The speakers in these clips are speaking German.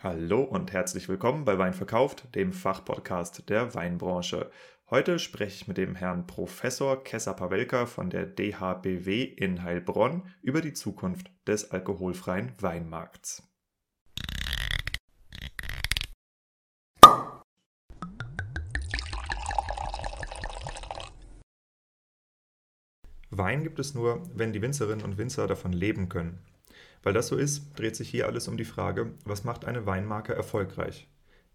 Hallo und herzlich willkommen bei Wein verkauft, dem Fachpodcast der Weinbranche. Heute spreche ich mit dem Herrn Professor Kessa Pawelka von der DHBW in Heilbronn über die Zukunft des alkoholfreien Weinmarkts. Wein gibt es nur, wenn die Winzerinnen und Winzer davon leben können. Weil das so ist, dreht sich hier alles um die Frage, was macht eine Weinmarke erfolgreich?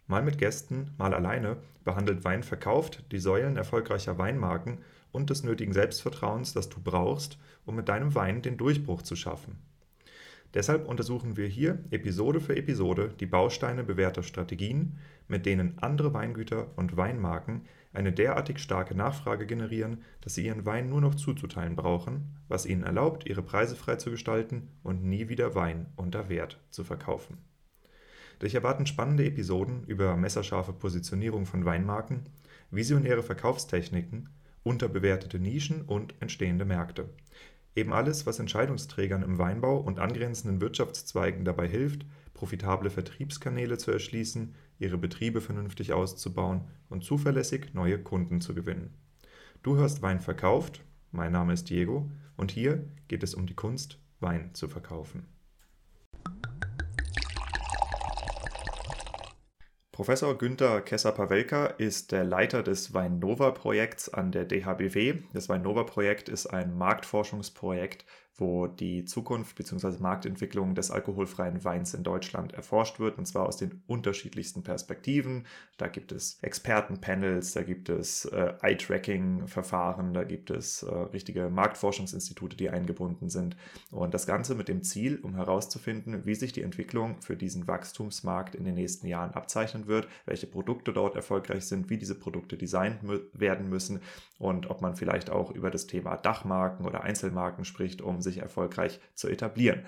Mal mit Gästen, mal alleine behandelt Wein verkauft die Säulen erfolgreicher Weinmarken und des nötigen Selbstvertrauens, das du brauchst, um mit deinem Wein den Durchbruch zu schaffen. Deshalb untersuchen wir hier Episode für Episode die Bausteine bewährter Strategien, mit denen andere Weingüter und Weinmarken eine derartig starke Nachfrage generieren, dass sie ihren Wein nur noch zuzuteilen brauchen, was ihnen erlaubt, ihre Preise frei zu gestalten und nie wieder Wein unter Wert zu verkaufen. Dich erwarten spannende Episoden über messerscharfe Positionierung von Weinmarken, visionäre Verkaufstechniken, unterbewertete Nischen und entstehende Märkte. Eben alles, was Entscheidungsträgern im Weinbau und angrenzenden Wirtschaftszweigen dabei hilft, profitable Vertriebskanäle zu erschließen, ihre Betriebe vernünftig auszubauen und zuverlässig neue Kunden zu gewinnen. Du hörst Wein verkauft, mein Name ist Diego und hier geht es um die Kunst, Wein zu verkaufen. Professor Günther Kesser-Pawelka ist der Leiter des Weinnova-Projekts an der DHBW. Das Weinnova-Projekt ist ein Marktforschungsprojekt wo die Zukunft bzw. Marktentwicklung des alkoholfreien Weins in Deutschland erforscht wird, und zwar aus den unterschiedlichsten Perspektiven. Da gibt es Expertenpanels, da gibt es äh, Eye-Tracking-Verfahren, da gibt es äh, richtige Marktforschungsinstitute, die eingebunden sind. Und das Ganze mit dem Ziel, um herauszufinden, wie sich die Entwicklung für diesen Wachstumsmarkt in den nächsten Jahren abzeichnen wird, welche Produkte dort erfolgreich sind, wie diese Produkte designt werden müssen und ob man vielleicht auch über das Thema Dachmarken oder Einzelmarken spricht, um sich erfolgreich zu etablieren.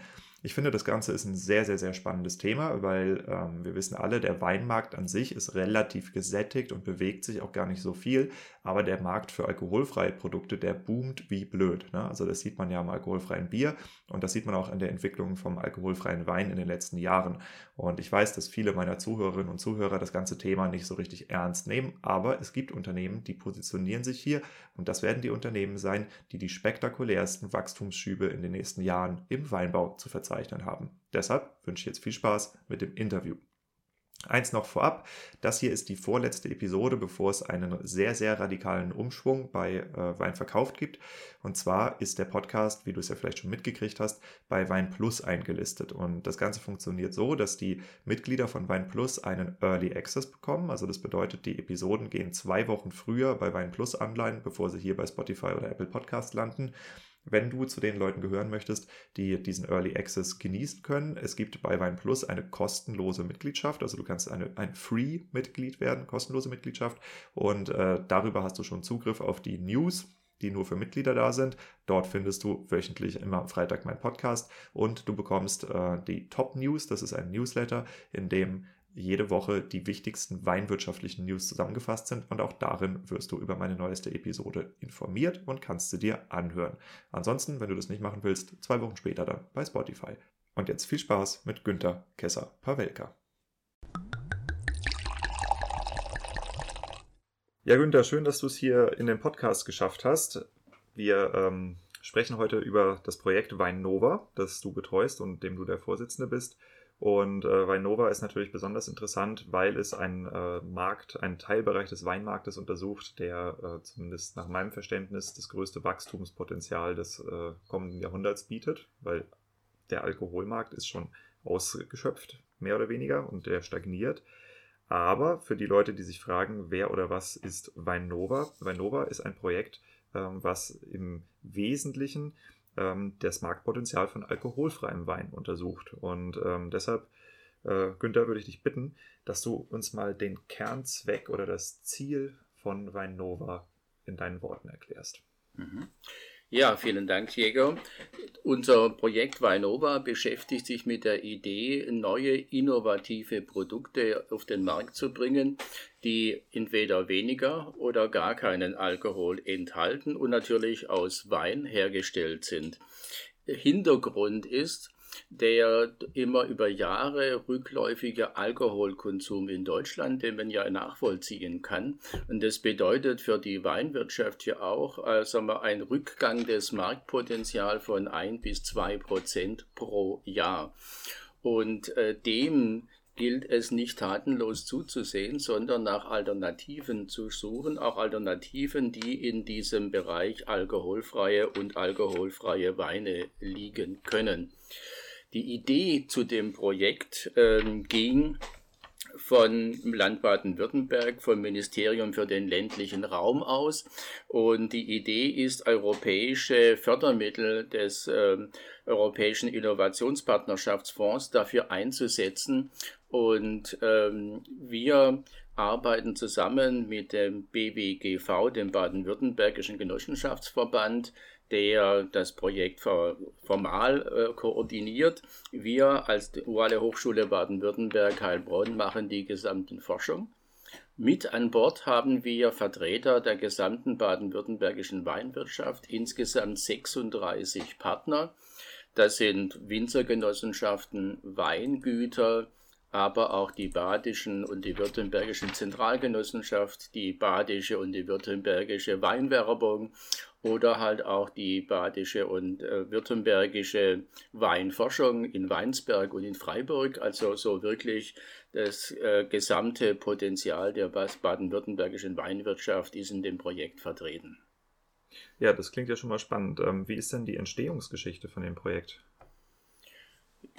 Ich finde, das Ganze ist ein sehr, sehr, sehr spannendes Thema, weil ähm, wir wissen alle, der Weinmarkt an sich ist relativ gesättigt und bewegt sich auch gar nicht so viel, aber der Markt für alkoholfreie Produkte, der boomt wie blöd. Ne? Also das sieht man ja am alkoholfreien Bier und das sieht man auch in der Entwicklung vom alkoholfreien Wein in den letzten Jahren. Und ich weiß, dass viele meiner Zuhörerinnen und Zuhörer das ganze Thema nicht so richtig ernst nehmen, aber es gibt Unternehmen, die positionieren sich hier und das werden die Unternehmen sein, die die spektakulärsten Wachstumsschübe in den nächsten Jahren im Weinbau zu verzeichnen haben. Deshalb wünsche ich jetzt viel Spaß mit dem Interview. Eins noch vorab, das hier ist die vorletzte Episode, bevor es einen sehr, sehr radikalen Umschwung bei äh, Wein verkauft gibt. Und zwar ist der Podcast, wie du es ja vielleicht schon mitgekriegt hast, bei Wein Plus eingelistet. Und das Ganze funktioniert so, dass die Mitglieder von Wein Plus einen Early Access bekommen. Also das bedeutet, die Episoden gehen zwei Wochen früher bei Wein Plus online, bevor sie hier bei Spotify oder Apple Podcast landen wenn du zu den Leuten gehören möchtest, die diesen Early Access genießen können. Es gibt bei Wein Plus eine kostenlose Mitgliedschaft, also du kannst eine, ein Free-Mitglied werden, kostenlose Mitgliedschaft und äh, darüber hast du schon Zugriff auf die News, die nur für Mitglieder da sind. Dort findest du wöchentlich immer am Freitag meinen Podcast und du bekommst äh, die Top News. Das ist ein Newsletter, in dem jede Woche die wichtigsten weinwirtschaftlichen News zusammengefasst sind und auch darin wirst du über meine neueste Episode informiert und kannst sie dir anhören. Ansonsten, wenn du das nicht machen willst, zwei Wochen später dann bei Spotify. Und jetzt viel Spaß mit Günther Kesser-Pawelka. Ja, Günther, schön, dass du es hier in den Podcast geschafft hast. Wir ähm, sprechen heute über das Projekt Wein Nova, das du betreust und dem du der Vorsitzende bist. Und äh, Weinova ist natürlich besonders interessant, weil es einen äh, Markt, einen Teilbereich des Weinmarktes untersucht, der äh, zumindest nach meinem Verständnis das größte Wachstumspotenzial des äh, kommenden Jahrhunderts bietet, weil der Alkoholmarkt ist schon ausgeschöpft, mehr oder weniger, und der stagniert. Aber für die Leute, die sich fragen, wer oder was ist Weinova? Weinova ist ein Projekt, ähm, was im Wesentlichen ähm, das Marktpotenzial von alkoholfreiem Wein untersucht. Und ähm, deshalb, äh, Günther, würde ich dich bitten, dass du uns mal den Kernzweck oder das Ziel von Weinnova in deinen Worten erklärst. Mhm. Ja, vielen Dank, Diego. Unser Projekt Weinova beschäftigt sich mit der Idee, neue innovative Produkte auf den Markt zu bringen, die entweder weniger oder gar keinen Alkohol enthalten und natürlich aus Wein hergestellt sind. Hintergrund ist, der immer über Jahre rückläufige Alkoholkonsum in Deutschland, den man ja nachvollziehen kann. Und das bedeutet für die Weinwirtschaft hier auch äh, sagen wir, ein Rückgang des Marktpotenzials von ein bis zwei Prozent pro Jahr. Und äh, dem gilt es nicht tatenlos zuzusehen, sondern nach Alternativen zu suchen, auch Alternativen, die in diesem Bereich alkoholfreie und alkoholfreie Weine liegen können. Die Idee zu dem Projekt äh, ging von Land Baden-Württemberg, vom Ministerium für den ländlichen Raum aus. Und die Idee ist, europäische Fördermittel des äh, Europäischen Innovationspartnerschaftsfonds dafür einzusetzen. Und ähm, wir arbeiten zusammen mit dem BWGV, dem Baden-Württembergischen Genossenschaftsverband, der das Projekt formal äh, koordiniert. Wir als Duale Hochschule Baden-Württemberg Heilbronn machen die gesamten Forschung. Mit an Bord haben wir Vertreter der gesamten baden-württembergischen Weinwirtschaft, insgesamt 36 Partner. Das sind Winzergenossenschaften, Weingüter, aber auch die badischen und die württembergischen Zentralgenossenschaft, die badische und die württembergische Weinwerbung oder halt auch die badische und äh, württembergische Weinforschung in Weinsberg und in Freiburg. Also so wirklich das äh, gesamte Potenzial der baden-württembergischen Weinwirtschaft ist in dem Projekt vertreten. Ja, das klingt ja schon mal spannend. Ähm, wie ist denn die Entstehungsgeschichte von dem Projekt?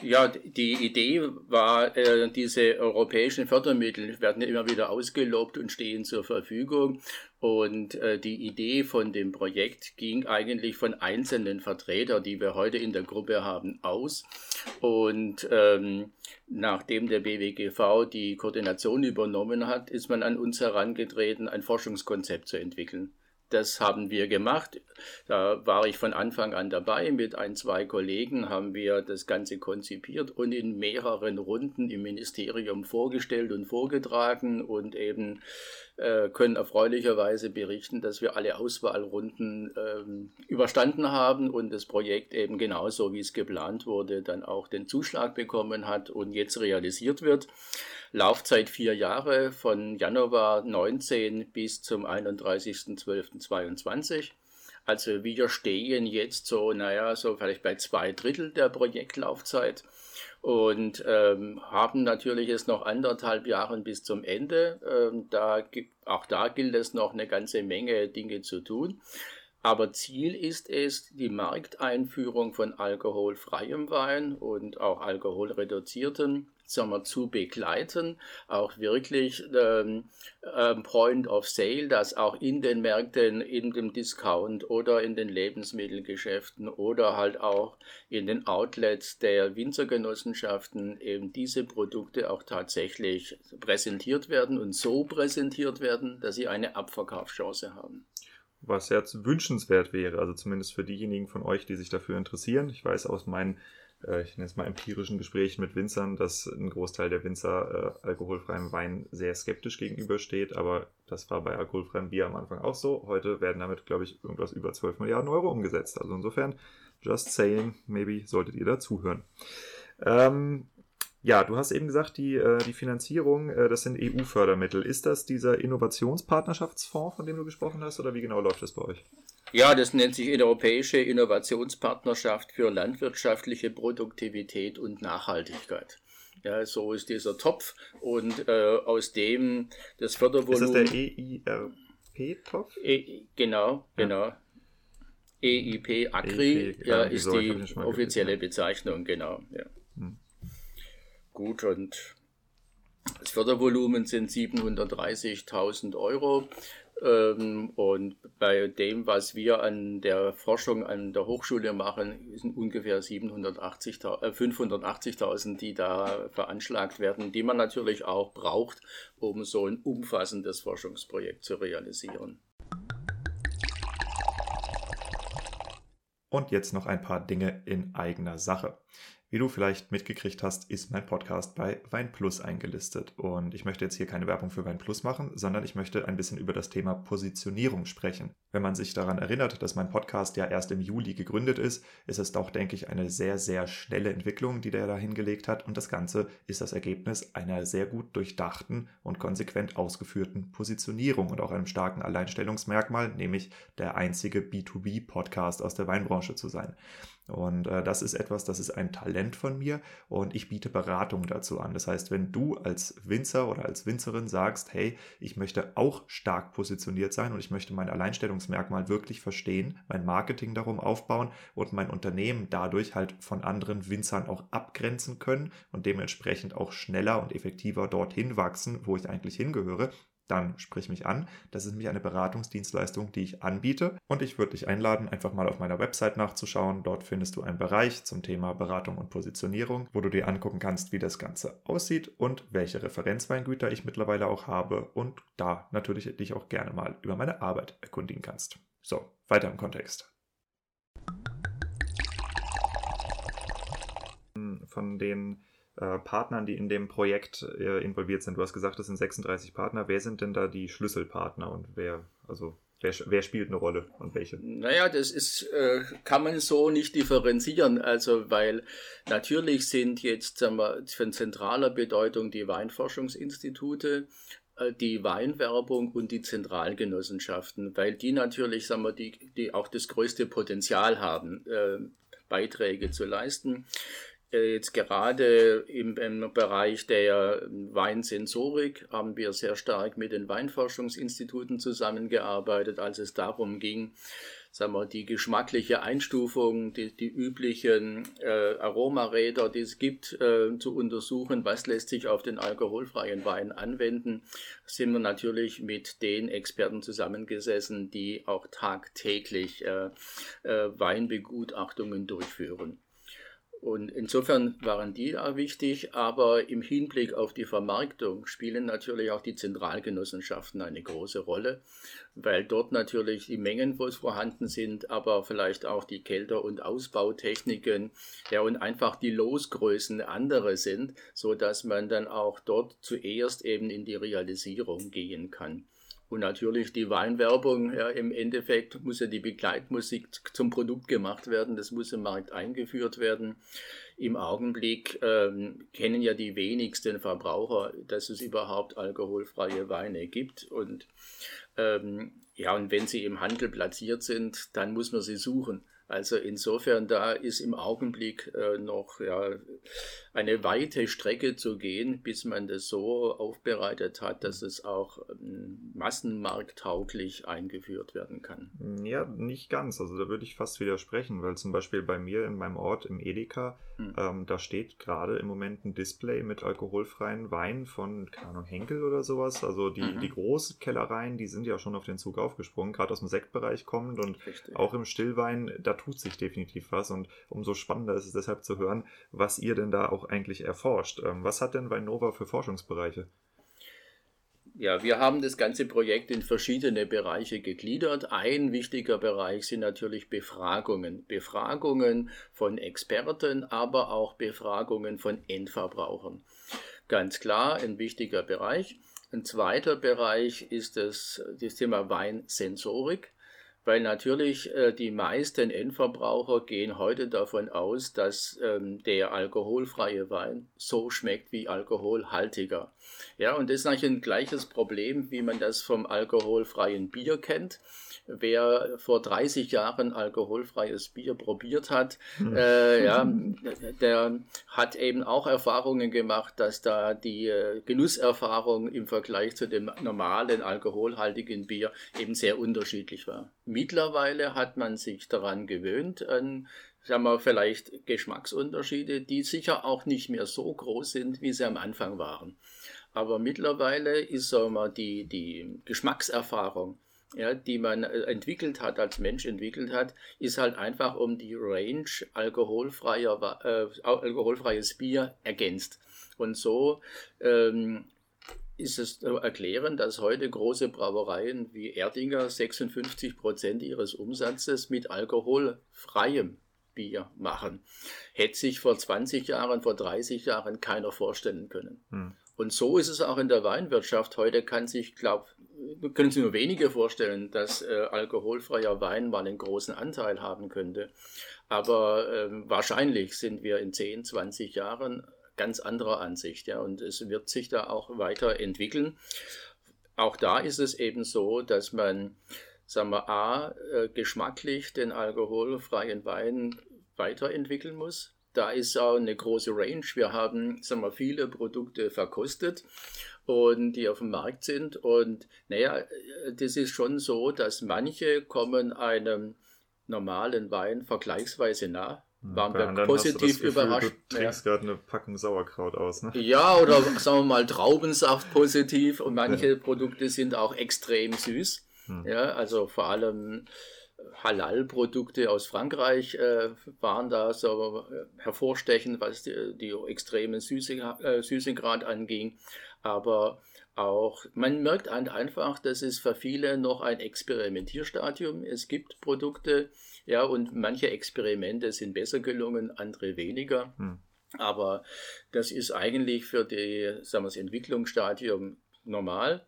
Ja, die Idee war, äh, diese europäischen Fördermittel werden immer wieder ausgelobt und stehen zur Verfügung. Und äh, die Idee von dem Projekt ging eigentlich von einzelnen Vertretern, die wir heute in der Gruppe haben, aus. Und ähm, nachdem der BWGV die Koordination übernommen hat, ist man an uns herangetreten, ein Forschungskonzept zu entwickeln. Das haben wir gemacht. Da war ich von Anfang an dabei. Mit ein, zwei Kollegen haben wir das Ganze konzipiert und in mehreren Runden im Ministerium vorgestellt und vorgetragen und eben äh, können erfreulicherweise berichten, dass wir alle Auswahlrunden ähm, überstanden haben und das Projekt eben genauso, wie es geplant wurde, dann auch den Zuschlag bekommen hat und jetzt realisiert wird. Laufzeit vier Jahre von Januar 19 bis zum 31.12.22. Also wir stehen jetzt so, naja, so vielleicht bei zwei Drittel der Projektlaufzeit und ähm, haben natürlich jetzt noch anderthalb Jahre bis zum Ende. Ähm, da gibt, auch da gilt es noch eine ganze Menge Dinge zu tun. Aber Ziel ist es, die Markteinführung von alkoholfreiem Wein und auch alkoholreduzierten sagen wir, zu begleiten, auch wirklich ähm, ähm, Point of Sale, dass auch in den Märkten, in dem Discount oder in den Lebensmittelgeschäften oder halt auch in den Outlets der Winzergenossenschaften eben diese Produkte auch tatsächlich präsentiert werden und so präsentiert werden, dass sie eine Abverkaufschance haben was jetzt wünschenswert wäre, also zumindest für diejenigen von euch, die sich dafür interessieren. Ich weiß aus meinen ich nenne es mal empirischen Gesprächen mit Winzern, dass ein Großteil der Winzer äh, alkoholfreiem Wein sehr skeptisch gegenübersteht, aber das war bei alkoholfreiem Bier am Anfang auch so. Heute werden damit, glaube ich, irgendwas über 12 Milliarden Euro umgesetzt. Also insofern, just saying, maybe solltet ihr da zuhören. Ähm, ja, du hast eben gesagt, die, äh, die Finanzierung, äh, das sind EU-Fördermittel. Ist das dieser Innovationspartnerschaftsfonds, von dem du gesprochen hast, oder wie genau läuft das bei euch? Ja, das nennt sich Europäische Innovationspartnerschaft für landwirtschaftliche Produktivität und Nachhaltigkeit. Ja, so ist dieser Topf und äh, aus dem das Fördervolumen. Ist das der EIRP-Topf? E, genau, ja. genau. EIP Agri EIP, ja, ist die offizielle Bezeichnung, genau. Ja. Hm. Gut, und das Fördervolumen sind 730.000 Euro. Ähm, und bei dem, was wir an der Forschung an der Hochschule machen, sind ungefähr 780, äh, 580.000, die da veranschlagt werden, die man natürlich auch braucht, um so ein umfassendes Forschungsprojekt zu realisieren. Und jetzt noch ein paar Dinge in eigener Sache. Wie du vielleicht mitgekriegt hast, ist mein Podcast bei Weinplus eingelistet. Und ich möchte jetzt hier keine Werbung für Weinplus machen, sondern ich möchte ein bisschen über das Thema Positionierung sprechen. Wenn man sich daran erinnert, dass mein Podcast ja erst im Juli gegründet ist, ist es doch, denke ich, eine sehr, sehr schnelle Entwicklung, die der da hingelegt hat. Und das Ganze ist das Ergebnis einer sehr gut durchdachten und konsequent ausgeführten Positionierung und auch einem starken Alleinstellungsmerkmal, nämlich der einzige B2B-Podcast aus der Weinbranche zu sein. Und äh, das ist etwas, das ist ein Talent von mir und ich biete Beratung dazu an. Das heißt, wenn du als Winzer oder als Winzerin sagst, hey, ich möchte auch stark positioniert sein und ich möchte mein Alleinstellungsmerkmal wirklich verstehen, mein Marketing darum aufbauen und mein Unternehmen dadurch halt von anderen Winzern auch abgrenzen können und dementsprechend auch schneller und effektiver dorthin wachsen, wo ich eigentlich hingehöre, dann sprich mich an. Das ist nämlich eine Beratungsdienstleistung, die ich anbiete. Und ich würde dich einladen, einfach mal auf meiner Website nachzuschauen. Dort findest du einen Bereich zum Thema Beratung und Positionierung, wo du dir angucken kannst, wie das Ganze aussieht und welche Referenzweingüter ich mittlerweile auch habe. Und da natürlich dich auch gerne mal über meine Arbeit erkundigen kannst. So, weiter im Kontext. Von den äh, Partnern, die in dem Projekt äh, involviert sind. Du hast gesagt, es sind 36 Partner. Wer sind denn da die Schlüsselpartner und wer, also wer, wer spielt eine Rolle und welche? Naja, das ist, äh, kann man so nicht differenzieren. Also, weil natürlich sind jetzt sagen wir, von zentraler Bedeutung die Weinforschungsinstitute, äh, die Weinwerbung und die Zentralgenossenschaften, weil die natürlich, sagen wir, die, die auch das größte Potenzial haben, äh, Beiträge zu leisten. Äh, jetzt gerade im, im, Bereich der Weinsensorik haben wir sehr stark mit den Weinforschungsinstituten zusammengearbeitet, als es darum ging, sagen wir, die geschmackliche Einstufung, die, die üblichen äh, Aromaräder, die es gibt, äh, zu untersuchen, was lässt sich auf den alkoholfreien Wein anwenden, sind wir natürlich mit den Experten zusammengesessen, die auch tagtäglich äh, äh Weinbegutachtungen durchführen. Und insofern waren die da wichtig, aber im Hinblick auf die Vermarktung spielen natürlich auch die Zentralgenossenschaften eine große Rolle, weil dort natürlich die Mengen vorhanden sind, aber vielleicht auch die Kelter- und Ausbautechniken, ja, und einfach die Losgrößen andere sind, so dass man dann auch dort zuerst eben in die Realisierung gehen kann. Und natürlich die Weinwerbung, ja, im Endeffekt muss ja die Begleitmusik zum Produkt gemacht werden, das muss im Markt eingeführt werden. Im Augenblick ähm, kennen ja die wenigsten Verbraucher, dass es überhaupt alkoholfreie Weine gibt. Und ähm, ja, und wenn sie im Handel platziert sind, dann muss man sie suchen. Also insofern, da ist im Augenblick äh, noch ja, eine weite Strecke zu gehen, bis man das so aufbereitet hat, dass es auch ähm, massenmarkttauglich eingeführt werden kann. Ja, nicht ganz. Also da würde ich fast widersprechen, weil zum Beispiel bei mir in meinem Ort im Edeka, hm. ähm, da steht gerade im Moment ein Display mit alkoholfreien Wein von, keine Ahnung, Henkel oder sowas. Also die, mhm. die großen Kellereien, die sind ja schon auf den Zug aufgesprungen, gerade aus dem Sektbereich kommend und Richtig. auch im Stillwein, da tut sich definitiv was und umso spannender ist es deshalb zu hören, was ihr denn da auch eigentlich erforscht. Ähm, was hat denn Weinova für Forschungsbereiche? Ja, wir haben das ganze Projekt in verschiedene Bereiche gegliedert. Ein wichtiger Bereich sind natürlich Befragungen. Befragungen von Experten, aber auch Befragungen von Endverbrauchern. Ganz klar ein wichtiger Bereich. Ein zweiter Bereich ist das, das Thema Weinsensorik weil natürlich äh, die meisten Endverbraucher gehen heute davon aus, dass ähm, der alkoholfreie Wein so schmeckt wie alkoholhaltiger. Ja, und das ist eigentlich ein gleiches Problem, wie man das vom alkoholfreien Bier kennt. Wer vor 30 Jahren alkoholfreies Bier probiert hat, hm. äh, ja, der hat eben auch Erfahrungen gemacht, dass da die äh, Genusserfahrung im Vergleich zu dem normalen alkoholhaltigen Bier eben sehr unterschiedlich war. Mittlerweile hat man sich daran gewöhnt, an sagen wir, vielleicht Geschmacksunterschiede, die sicher auch nicht mehr so groß sind, wie sie am Anfang waren. Aber mittlerweile ist sagen wir, die, die Geschmackserfahrung ja, die man äh, entwickelt hat, als Mensch entwickelt hat, ist halt einfach um die Range alkoholfreier, äh, alkoholfreies Bier ergänzt. Und so ähm, ist es zu erklären, dass heute große Brauereien wie Erdinger 56 Prozent ihres Umsatzes mit alkoholfreiem Bier machen. Hätte sich vor 20 Jahren, vor 30 Jahren keiner vorstellen können. Hm. Und so ist es auch in der Weinwirtschaft. Heute kann sich, glaube können sich nur wenige vorstellen, dass äh, alkoholfreier Wein mal einen großen Anteil haben könnte. Aber äh, wahrscheinlich sind wir in 10, 20 Jahren ganz anderer Ansicht. Ja, und es wird sich da auch weiterentwickeln. Auch da ist es eben so, dass man, sagen wir, A, äh, geschmacklich den alkoholfreien Wein weiterentwickeln muss. Da ist auch eine große Range. Wir haben, sagen wir, viele Produkte verkostet und die auf dem Markt sind. Und naja, das ist schon so, dass manche kommen einem normalen Wein vergleichsweise nah. Waren wir positiv Gefühl, überrascht. Du trinkst ja. gerade eine Packung Sauerkraut aus, ne? Ja, oder sagen wir mal Traubensaft positiv und manche ja. Produkte sind auch extrem süß. Hm. Ja, also vor allem Halal-Produkte aus Frankreich äh, waren da so äh, hervorstechend, was die, die extremen Süße, äh, Süßegrad anging. Aber auch, man merkt einfach, dass es für viele noch ein Experimentierstadium. Es gibt Produkte, ja, und manche Experimente sind besser gelungen, andere weniger. Hm. Aber das ist eigentlich für die, sagen wir das Entwicklungsstadium normal.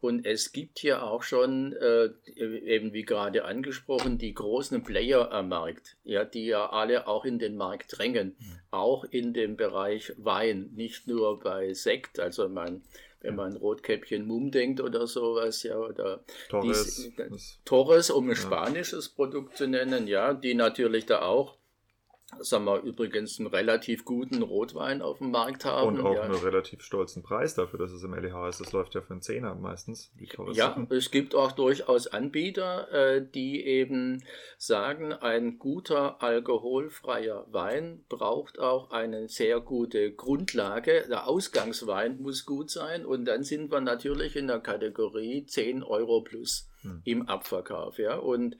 Und es gibt hier auch schon, äh, eben wie gerade angesprochen, die großen Player am Markt, ja, die ja alle auch in den Markt drängen, mhm. auch in dem Bereich Wein, nicht nur bei Sekt, also man wenn man Rotkäppchen Mumm denkt oder sowas, ja, oder Torres, dies, Torres um ein spanisches Produkt zu nennen, ja, die natürlich da auch sagen wir übrigens einen relativ guten Rotwein auf dem Markt haben. Und auch ja. einen relativ stolzen Preis dafür, dass es im LEH ist. Das läuft ja für einen Zehner meistens. ja, es gibt auch durchaus Anbieter, äh, die eben sagen, ein guter alkoholfreier Wein braucht auch eine sehr gute Grundlage. Der Ausgangswein muss gut sein und dann sind wir natürlich in der Kategorie 10 Euro plus hm. im Abverkauf. Ja? Und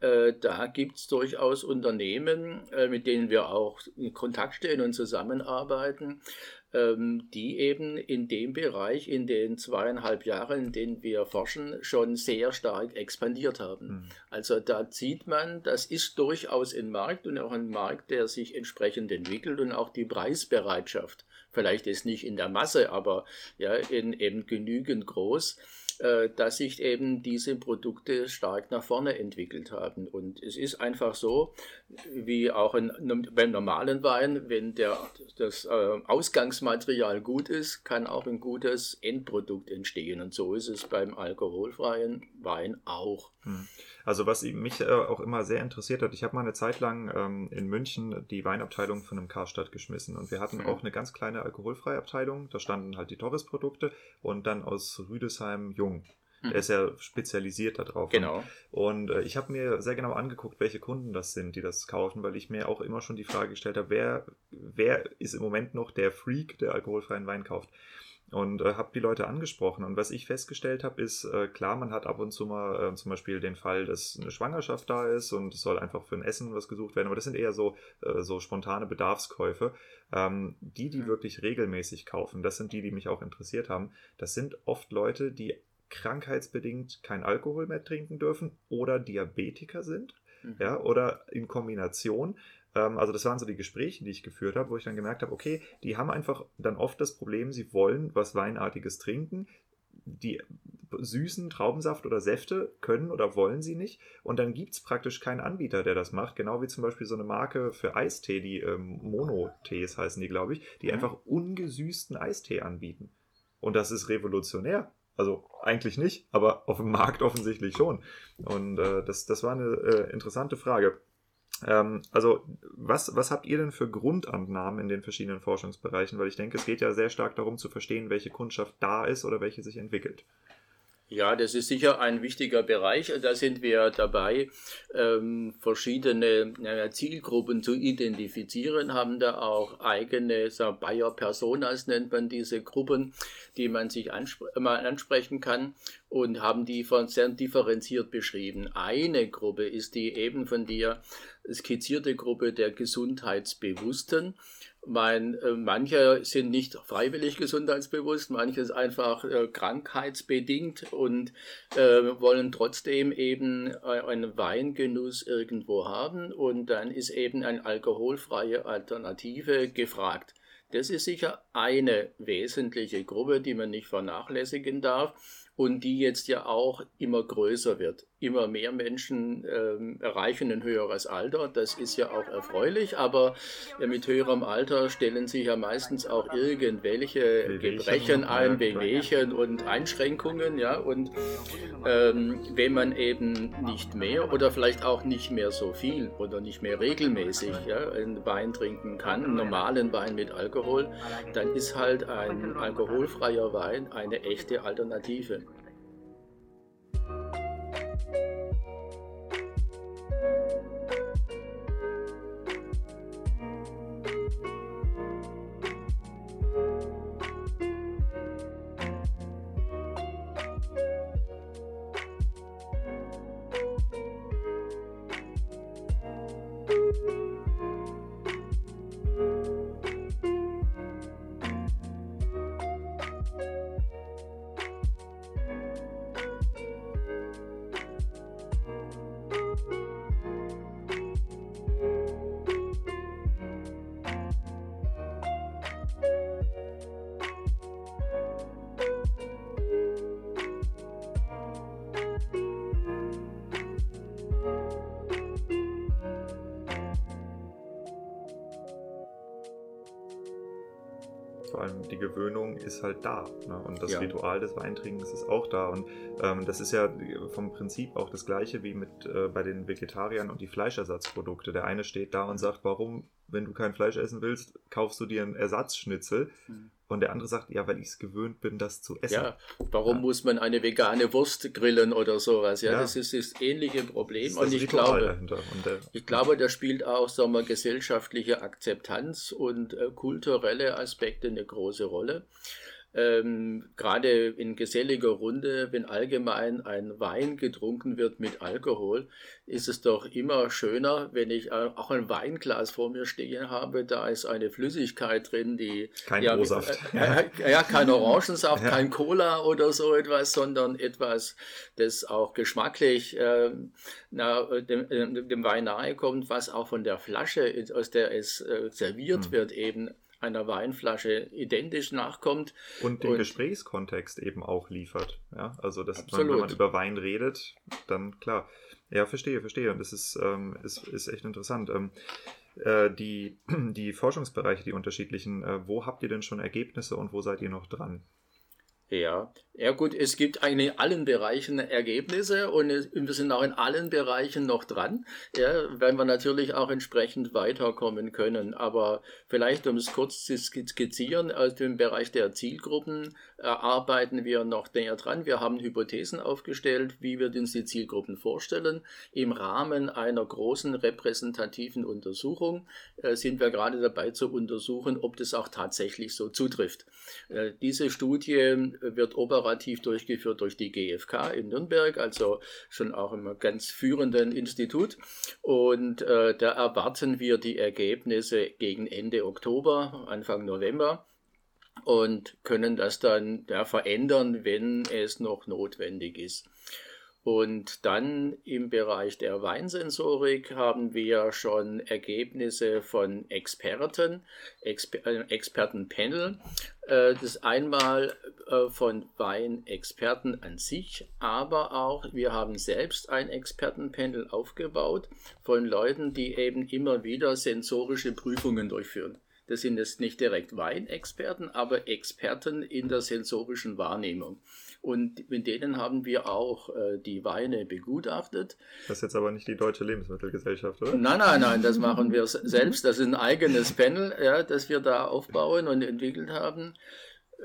äh, da gibt es durchaus Unternehmen, äh, mit denen wir auch in Kontakt stehen und zusammenarbeiten, ähm, die eben in dem Bereich in den zweieinhalb Jahren, in denen wir forschen, schon sehr stark expandiert haben. Hm. Also da sieht man, das ist durchaus ein Markt und auch ein Markt, der sich entsprechend entwickelt und auch die Preisbereitschaft. Vielleicht ist nicht in der Masse, aber ja, in, eben genügend groß dass sich eben diese Produkte stark nach vorne entwickelt haben. Und es ist einfach so, wie auch in, beim normalen Wein, wenn der, das äh, Ausgangsmaterial gut ist, kann auch ein gutes Endprodukt entstehen. Und so ist es beim alkoholfreien Wein auch. Hm. Also was mich äh, auch immer sehr interessiert hat, ich habe mal eine Zeit lang ähm, in München die Weinabteilung von einem Karstadt geschmissen und wir hatten mhm. auch eine ganz kleine alkoholfreie Abteilung, da standen halt die Torres-Produkte und dann aus Rüdesheim Jung. Der mhm. ist ja spezialisiert darauf. Genau. Und äh, ich habe mir sehr genau angeguckt, welche Kunden das sind, die das kaufen, weil ich mir auch immer schon die Frage gestellt habe, wer, wer ist im Moment noch der Freak, der alkoholfreien Wein kauft und äh, habe die Leute angesprochen. Und was ich festgestellt habe, ist, äh, klar, man hat ab und zu mal äh, zum Beispiel den Fall, dass eine Schwangerschaft da ist und es soll einfach für ein Essen was gesucht werden, aber das sind eher so, äh, so spontane Bedarfskäufe. Ähm, die, die wirklich regelmäßig kaufen, das sind die, die mich auch interessiert haben. Das sind oft Leute, die krankheitsbedingt kein Alkohol mehr trinken dürfen oder Diabetiker sind. Mhm. Ja, oder in Kombination ähm, also das waren so die Gespräche, die ich geführt habe, wo ich dann gemerkt habe, okay, die haben einfach dann oft das Problem, sie wollen was Weinartiges trinken, die süßen Traubensaft oder Säfte können oder wollen sie nicht. Und dann gibt es praktisch keinen Anbieter, der das macht. Genau wie zum Beispiel so eine Marke für Eistee, die ähm, Mono-Tees heißen die, glaube ich, die mhm. einfach ungesüßten Eistee anbieten. Und das ist revolutionär. Also eigentlich nicht, aber auf dem Markt offensichtlich schon. Und äh, das, das war eine äh, interessante Frage. Ähm, also, was, was habt ihr denn für Grundannahmen in den verschiedenen Forschungsbereichen? Weil ich denke, es geht ja sehr stark darum zu verstehen, welche Kundschaft da ist oder welche sich entwickelt. Ja, das ist sicher ein wichtiger Bereich. Da sind wir dabei, ähm, verschiedene äh, Zielgruppen zu identifizieren, haben da auch eigene so Bayer Personas nennt man diese Gruppen, die man sich anspr mal ansprechen kann und haben die von sehr differenziert beschrieben. Eine Gruppe ist die eben von dir skizzierte Gruppe der Gesundheitsbewussten Mein, äh, manche sind nicht freiwillig gesundheitsbewusst, manche ist einfach äh, krankheitsbedingt und äh, wollen trotzdem eben äh, einen Weingenuss irgendwo haben und dann ist eben eine alkoholfreie Alternative gefragt. Das ist sicher eine wesentliche Gruppe, die man nicht vernachlässigen darf und die jetzt ja auch immer größer wird. Immer mehr Menschen ähm, erreichen ein höheres Alter, das ist ja auch erfreulich, aber ja, mit höherem Alter stellen sich ja meistens auch irgendwelche Gebrechen ein, Bewegchen und Einschränkungen, ja, und ähm, wenn man eben nicht mehr oder vielleicht auch nicht mehr so viel oder nicht mehr regelmäßig ja, einen Wein trinken kann, einen normalen Wein mit Alkohol, dann ist halt ein alkoholfreier Wein eine echte Alternative. Allem die Gewöhnung ist halt da. Ne? Und das ja. Ritual des Weintrinkens ist auch da. Und ähm, das ist ja vom Prinzip auch das gleiche wie mit äh, bei den Vegetariern und die Fleischersatzprodukte. Der eine steht da und sagt, warum, wenn du kein Fleisch essen willst, kaufst du dir einen Ersatzschnitzel. Mhm. Und der andere sagt, ja, weil ich es gewöhnt bin, das zu essen. Ja, warum ja. muss man eine vegane Wurst grillen oder sowas? Ja, ja. das ist das ähnliche Problem. Das und ich glaube, und der, ich glaube, da spielt auch sagen wir, gesellschaftliche Akzeptanz und äh, kulturelle Aspekte eine große Rolle ähm, gerade in geselliger Runde, wenn allgemein ein Wein getrunken wird mit Alkohol, ist es doch immer schöner, wenn ich auch ein Weinglas vor mir stehen habe, da ist eine Flüssigkeit drin, die kein ja, Rohsaft, äh, äh, ja, kein Orangensaft, ja. kein Cola oder so etwas, sondern etwas, das auch geschmacklich äh, na, dem, dem, Wein nahe kommt, was auch von der Flasche, aus der es äh, serviert mhm. wird, eben einer Weinflasche identisch nachkommt. Und den und Gesprächskontext eben auch liefert. Ja, also dass man, wenn man über Wein redet, dann klar. Ja, verstehe, verstehe. Und das ist, ähm, ist, ist echt interessant. Ähm, äh, die, die Forschungsbereiche, die unterschiedlichen, äh, wo habt ihr denn schon Ergebnisse und wo seid ihr noch dran? Ja, ja gut, es gibt eigentlich in allen Bereichen Ergebnisse und wir sind auch in allen Bereichen noch dran, ja, weil wir natürlich auch entsprechend weiterkommen können. Aber vielleicht, um es kurz zu skizzieren, aus dem Bereich der Zielgruppen äh, arbeiten wir noch näher dran. Wir haben Hypothesen aufgestellt, wie wir uns die Zielgruppen vorstellen. Im Rahmen einer großen repräsentativen Untersuchung äh, sind wir gerade dabei zu untersuchen, ob das auch tatsächlich so zutrifft. Äh, diese Studie wird operativ durchgeführt durch die GfK in Nürnberg, also schon auch im ganz führenden Institut. Und äh, da erwarten wir die Ergebnisse gegen Ende Oktober, Anfang November und können das dann ja, verändern, wenn es noch notwendig ist. Und dann im Bereich der Weinsensorik haben wir schon Ergebnisse von Experten, Exper äh, Expertenpanel. Äh, das einmal äh, von Weinexperten an sich, aber auch wir haben selbst ein Expertenpanel aufgebaut von Leuten, die eben immer wieder sensorische Prüfungen durchführen. Das sind jetzt nicht direkt Weinexperten, aber Experten in der sensorischen Wahrnehmung. Und mit denen haben wir auch äh, die Weine begutachtet. Das ist jetzt aber nicht die Deutsche Lebensmittelgesellschaft, oder? Nein, nein, nein, das machen wir selbst. Das ist ein eigenes Panel, ja, das wir da aufbauen und entwickelt haben,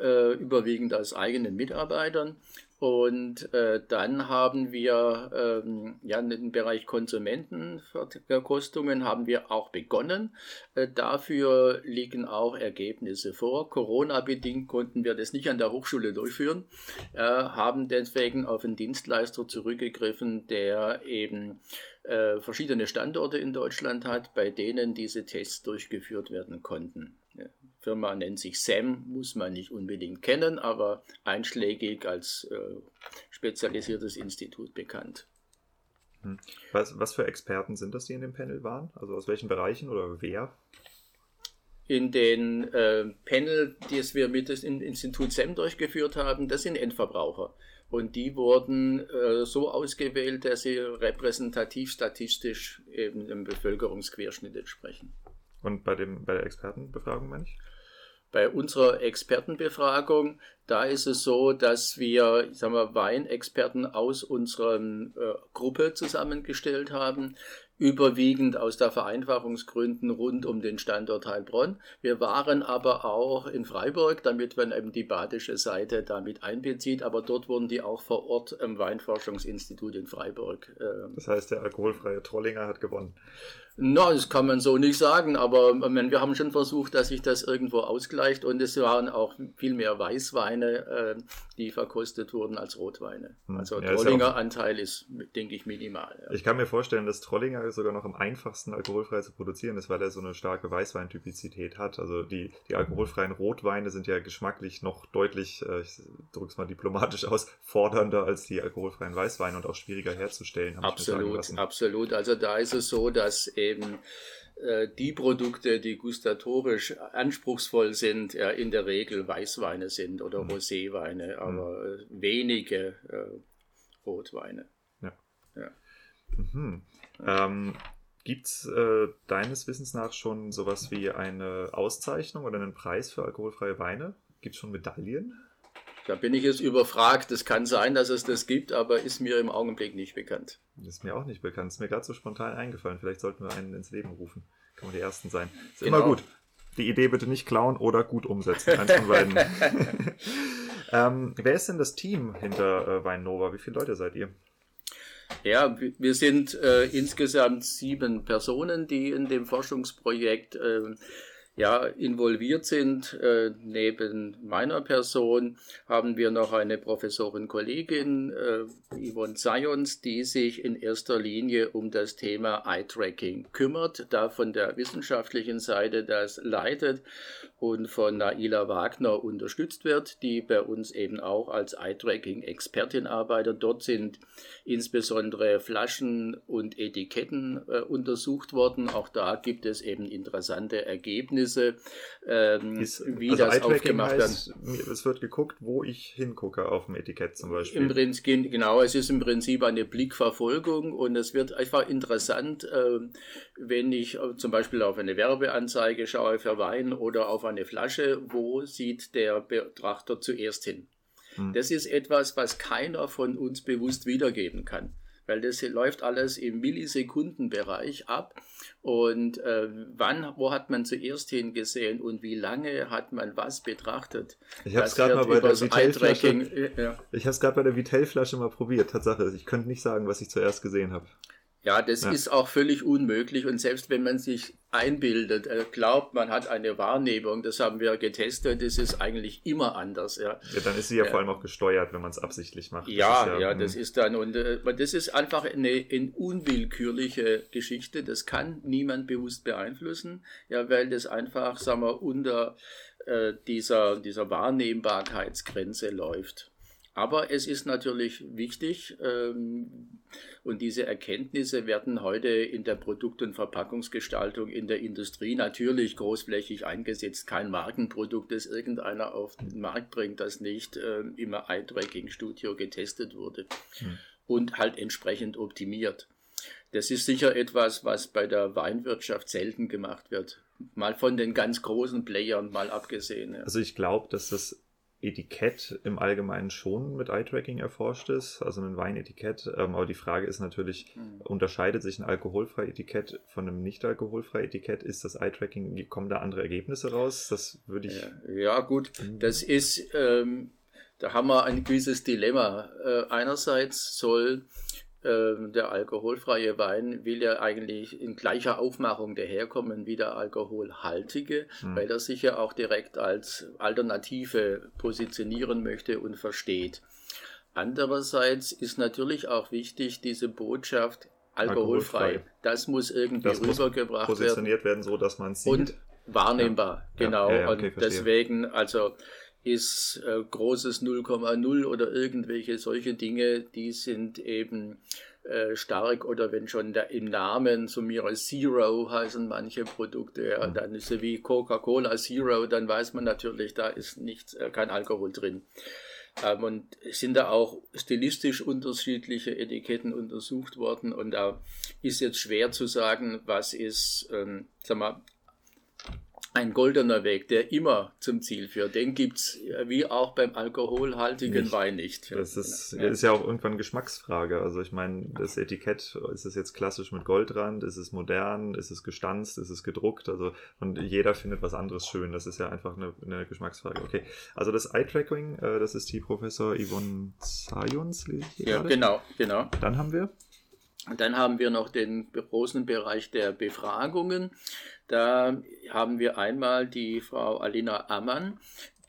äh, überwiegend aus eigenen Mitarbeitern. Und äh, dann haben wir ähm, ja im Bereich Konsumentenverkostungen haben wir auch begonnen. Äh, dafür liegen auch Ergebnisse vor. Corona-bedingt konnten wir das nicht an der Hochschule durchführen, äh, haben deswegen auf einen Dienstleister zurückgegriffen, der eben äh, verschiedene Standorte in Deutschland hat, bei denen diese Tests durchgeführt werden konnten. Firma nennt sich SAM, muss man nicht unbedingt kennen, aber einschlägig als äh, spezialisiertes Institut bekannt. Hm. Was, was für Experten sind das, die in dem Panel waren? Also aus welchen Bereichen oder wer? In den äh, Panel, die wir mit dem Institut SEM durchgeführt haben, das sind Endverbraucher. Und die wurden äh, so ausgewählt, dass sie repräsentativ statistisch eben dem Bevölkerungsquerschnitt entsprechen. Und bei, dem, bei der Expertenbefragung meine ich? Bei unserer Expertenbefragung, da ist es so, dass wir sagen wir, Weinexperten aus unserer äh, Gruppe zusammengestellt haben, überwiegend aus der Vereinfachungsgründen rund um den Standort Heilbronn. Wir waren aber auch in Freiburg, damit man eben die badische Seite damit einbezieht, aber dort wurden die auch vor Ort im Weinforschungsinstitut in Freiburg. Äh, das heißt, der alkoholfreie Trollinger hat gewonnen. Na, das kann man so nicht sagen, aber meine, wir haben schon versucht, dass sich das irgendwo ausgleicht und es waren auch viel mehr Weißweine, äh, die verkostet wurden als Rotweine. Hm. Also ja, Trollinger ist Anteil ist, denke ich, minimal. Ja. Ich kann mir vorstellen, dass Trollinger sogar noch am einfachsten alkoholfrei zu produzieren ist, weil er so eine starke Weißweintypizität hat. Also die, die alkoholfreien Rotweine sind ja geschmacklich noch deutlich, äh, ich drücke es mal diplomatisch aus, fordernder als die alkoholfreien Weißweine und auch schwieriger herzustellen. Absolut, absolut. Also da ist es so, dass eben äh, die Produkte, die gustatorisch anspruchsvoll sind, ja, in der Regel Weißweine sind oder mhm. Roséweine, mhm. aber mhm. wenige äh, Rotweine. Ja. ja. Mhm. Ähm, Gibt es äh, deines Wissens nach schon sowas wie eine Auszeichnung oder einen Preis für alkoholfreie Weine? Gibt es schon Medaillen? Da bin ich jetzt überfragt. Es kann sein, dass es das gibt, aber ist mir im Augenblick nicht bekannt. Ist mir auch nicht bekannt. Ist mir gerade so spontan eingefallen. Vielleicht sollten wir einen ins Leben rufen. Kann man die Ersten sein. Ist genau. immer gut. Die Idee bitte nicht klauen oder gut umsetzen. Eins von beiden. ähm, wer ist denn das Team hinter äh, Weinnova? Wie viele Leute seid ihr? Ja, wir sind äh, insgesamt sieben Personen, die in dem Forschungsprojekt äh, ja, involviert sind. Äh, neben meiner Person haben wir noch eine Professorin-Kollegin, äh, Yvonne Zions, die sich in erster Linie um das Thema Eye-Tracking kümmert, da von der wissenschaftlichen Seite das leitet und von Naila Wagner unterstützt wird, die bei uns eben auch als Eye-Tracking-Expertin arbeitet. Dort sind insbesondere Flaschen und Etiketten äh, untersucht worden. Auch da gibt es eben interessante Ergebnisse, ähm, Ist, wie also das aufgemacht heißt, wird. Es wird geguckt, wo ich hingucke auf dem Etikett zum Beispiel. Im Prinzip, genau, es ist im Prinzip eine Blickverfolgung und es wird einfach interessant, äh, wenn ich äh, zum Beispiel auf eine Werbeanzeige schaue für Wein oder auf eine Flasche, wo sieht der Betrachter zuerst hin? Hm. Das ist etwas, was keiner von uns bewusst wiedergeben kann, weil das läuft alles im Millisekundenbereich ab. Und äh, wann, wo hat man zuerst hingesehen und wie lange hat man was betrachtet? Ich habe es gerade mal bei der Vitell-Flasche. Ja. Ich habe es gerade bei der Vitell-Flasche mal probiert. Tatsache, ich könnte nicht sagen, was ich zuerst gesehen habe. Ja, das ja. ist auch völlig unmöglich. Und selbst wenn man sich einbildet, äh, glaubt, man hat eine Wahrnehmung, das haben wir getestet, das ist eigentlich immer anders. Ja, ja dann ist sie ja, ja, vor allem auch gesteuert, wenn man es absichtlich macht. Ja, das ja, ja, das hm. ist dann, und äh, das ist einfach eine, eine unwillkürliche Geschichte, das kann niemand bewusst beeinflussen, ja, weil das einfach, sagen wir, unter äh, dieser, dieser Wahrnehmbarkeitsgrenze läuft. Aber es ist natürlich wichtig ähm, und diese Erkenntnisse werden heute in der Produkt- und Verpackungsgestaltung in der Industrie natürlich großflächig eingesetzt. Kein Markenprodukt, das irgendeiner auf den Markt bringt, das nicht äh, im Eye-Tracking-Studio getestet wurde hm. und halt entsprechend optimiert. Das ist sicher etwas, was bei der Weinwirtschaft selten gemacht wird. Mal von den ganz großen Playern mal abgesehen. Ja. Also ich glaube, dass das Etikett im Allgemeinen schon mit Eye-Tracking erforscht ist, also ein Weinetikett. Ähm, aber die Frage ist natürlich, mhm. unterscheidet sich ein alkoholfrei Etikett von einem nicht alkoholfrei Etikett? Ist das Eye-Tracking, kommen da andere Ergebnisse raus? Das würde ich. Ja, gut, mhm. das ist, ähm, da haben wir ein gewisses Dilemma. Äh, einerseits soll der alkoholfreie Wein will ja eigentlich in gleicher Aufmachung daherkommen wie der alkoholhaltige, mhm. weil er sich ja auch direkt als Alternative positionieren möchte und versteht. Andererseits ist natürlich auch wichtig, diese Botschaft alkoholfrei. alkoholfrei. Das muss irgendwie das rübergebracht muss positioniert werden. werden, so dass man sieht. Und wahrnehmbar, ja. genau. Ja, okay, und deswegen, also ist äh, großes 0,0 oder irgendwelche solche Dinge, die sind eben äh, stark oder wenn schon der, im Namen so mir Zero heißen manche Produkte, ja, mhm. dann ist es wie Coca-Cola Zero, dann weiß man natürlich, da ist nichts, äh, kein Alkohol drin. Ähm, und sind da auch stilistisch unterschiedliche Etiketten untersucht worden und da ist jetzt schwer zu sagen, was ist, ähm, sag mal, ein goldener Weg, der immer zum Ziel führt. Den gibt es wie auch beim alkoholhaltigen nicht. Wein nicht. Das ist ja. ist ja auch irgendwann Geschmacksfrage. Also ich meine, das Etikett, ist es jetzt klassisch mit Goldrand, ist es modern, ist es gestanzt, ist es gedruckt? Also und jeder findet was anderes schön. Das ist ja einfach eine, eine Geschmacksfrage. Okay, also das Eye-Tracking, äh, das ist die Professor Yvonne Zayons. Ja, gerade. genau, genau. Dann haben wir? Dann haben wir noch den großen Bereich der Befragungen. Da haben wir einmal die Frau Alina Ammann,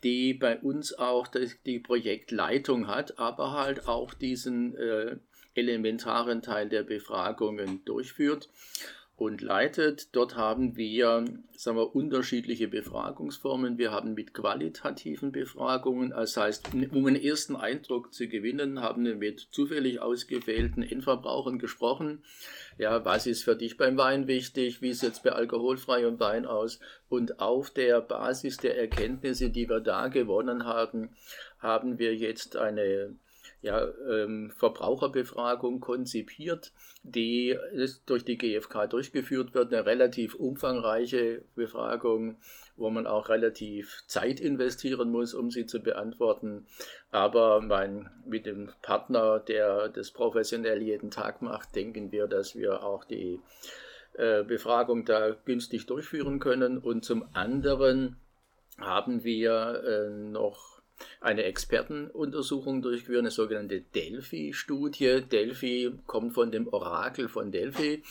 die bei uns auch die Projektleitung hat, aber halt auch diesen äh, elementaren Teil der Befragungen durchführt und leitet. Dort haben wir, sagen wir unterschiedliche Befragungsformen. Wir haben mit qualitativen Befragungen, das heißt, um einen ersten Eindruck zu gewinnen, haben wir mit zufällig ausgewählten Endverbrauchern gesprochen. Ja, was ist für dich beim Wein wichtig? Wie sieht es bei alkoholfreiem Wein aus? Und auf der Basis der Erkenntnisse, die wir da gewonnen haben, haben wir jetzt eine ja, ähm, Verbraucherbefragung konzipiert, die durch die GfK durchgeführt wird. Eine relativ umfangreiche Befragung, wo man auch relativ Zeit investieren muss, um sie zu beantworten. Aber mein, mit dem Partner, der das professionell jeden Tag macht, denken wir, dass wir auch die äh, Befragung da günstig durchführen können. Und zum anderen haben wir äh, noch eine Expertenuntersuchung durchgeführt, eine sogenannte Delphi-Studie. Delphi kommt von dem Orakel von Delphi.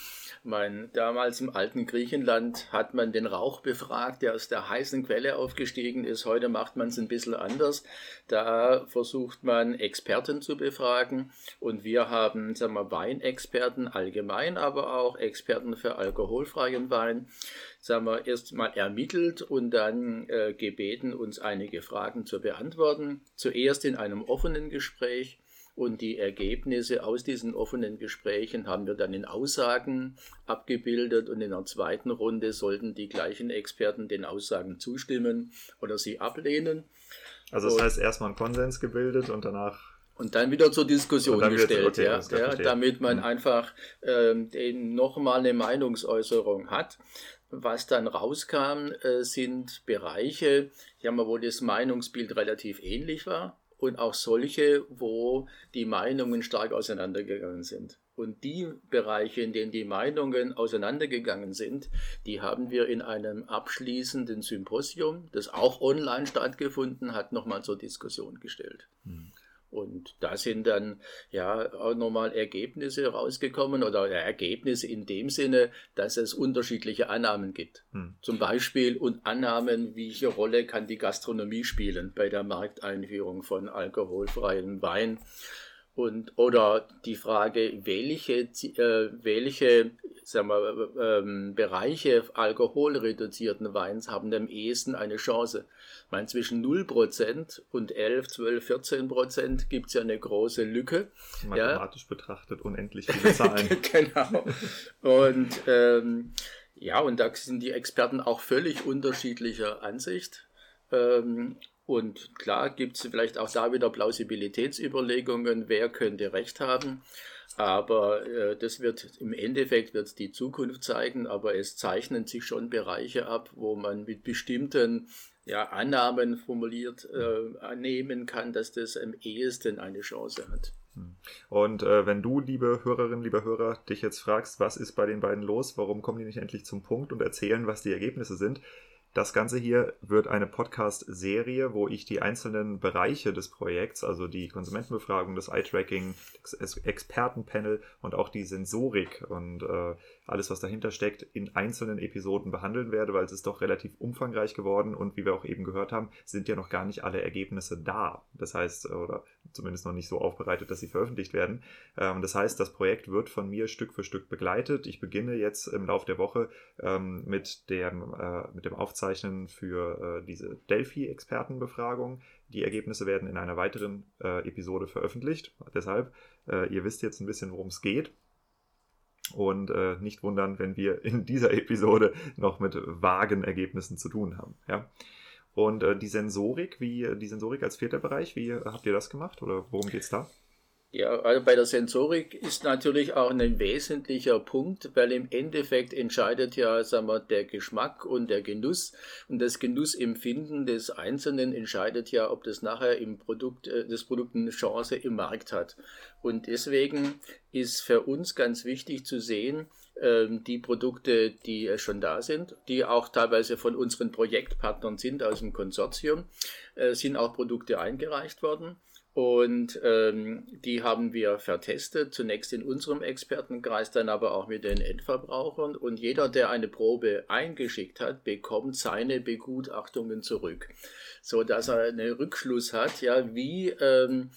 Mein, damals im alten Griechenland hat man den Rauch befragt, der aus der heißen Quelle aufgestiegen ist. Heute macht man es ein bisschen anders. Da versucht man Experten zu befragen und wir haben sagen wir, Weinexperten allgemein, aber auch Experten für alkoholfreien Wein sagen wir, erst mal ermittelt und dann äh, gebeten, uns einige Fragen zu beantworten. Zuerst in einem offenen Gespräch und die Ergebnisse aus diesen offenen Gesprächen haben wir dann in Aussagen abgebildet und in der zweiten Runde sollten die gleichen Experten den Aussagen zustimmen oder sie ablehnen. Also das und, heißt erstmal einen Konsens gebildet und danach und dann wieder zur Diskussion gestellt, okay, ja, ja damit man mhm. einfach ähm, nochmal eine Meinungsäußerung hat. Was dann rauskam, äh, sind Bereiche, wo das Meinungsbild relativ ähnlich war und auch solche, wo die Meinungen stark auseinandergegangen sind. Und die Bereiche, in denen die Meinungen auseinandergegangen sind, die haben wir in einem abschließenden Symposium, das auch online stattgefunden hat, nochmal zur Diskussion gestellt. Und da sind dann ja auch nochmal Ergebnisse rausgekommen oder Ergebnisse in dem Sinne, dass es unterschiedliche Annahmen gibt. Hm. Zum Beispiel und Annahmen, welche Rolle kann die Gastronomie spielen bei der Markteinführung von alkoholfreiem Wein und, oder die Frage, welche, äh, welche sagen wir, ähm, Bereiche alkoholreduzierten Weins haben am ehesten eine Chance. Ich meine, zwischen 0% und 11, 12, 14% gibt es ja eine große Lücke. Mathematisch ja. betrachtet unendlich viele Zahlen. genau. Und ähm, ja, und da sind die Experten auch völlig unterschiedlicher Ansicht. Ähm, und klar gibt es vielleicht auch da wieder Plausibilitätsüberlegungen, wer könnte Recht haben. Aber äh, das wird im Endeffekt wird die Zukunft zeigen, aber es zeichnen sich schon Bereiche ab, wo man mit bestimmten ja, Annahmen formuliert äh, annehmen kann, dass das am ehesten eine Chance hat. Hm. Und äh, wenn du, liebe Hörerinnen, lieber Hörer, dich jetzt fragst, was ist bei den beiden los, warum kommen die nicht endlich zum Punkt und erzählen, was die Ergebnisse sind, das Ganze hier wird eine Podcast-Serie, wo ich die einzelnen Bereiche des Projekts, also die Konsumentenbefragung, das Eye-Tracking, das Expertenpanel und auch die Sensorik und äh, alles, was dahinter steckt, in einzelnen Episoden behandeln werde, weil es ist doch relativ umfangreich geworden und wie wir auch eben gehört haben, sind ja noch gar nicht alle Ergebnisse da. Das heißt, oder zumindest noch nicht so aufbereitet, dass sie veröffentlicht werden. Ähm, das heißt, das Projekt wird von mir Stück für Stück begleitet. Ich beginne jetzt im Laufe der Woche ähm, mit, dem, äh, mit dem Aufzeichnen für äh, diese Delphi-Expertenbefragung. Die Ergebnisse werden in einer weiteren äh, Episode veröffentlicht. Deshalb, ihr wisst jetzt ein bisschen, worum es geht. Und äh, nicht wundern, wenn wir in dieser Episode noch mit vagen Ergebnissen zu tun haben. Ja? Und äh, die Sensorik, wie die Sensorik als vierter Bereich, wie habt ihr das gemacht oder worum geht es da? Ja, also bei der Sensorik ist natürlich auch ein wesentlicher Punkt, weil im Endeffekt entscheidet ja sagen wir, der Geschmack und der Genuss und das Genussempfinden des Einzelnen entscheidet ja, ob das nachher im Produkt, äh, das Produkt eine Chance im Markt hat. Und deswegen ist für uns ganz wichtig zu sehen, ähm, die Produkte, die schon da sind, die auch teilweise von unseren Projektpartnern sind aus dem Konsortium, äh, sind auch Produkte eingereicht worden. Und ähm, die haben wir vertestet, zunächst in unserem Expertenkreis, dann aber auch mit den Endverbrauchern. Und jeder, der eine Probe eingeschickt hat, bekommt seine Begutachtungen zurück, so dass er einen Rückschluss hat, ja, wie ähm,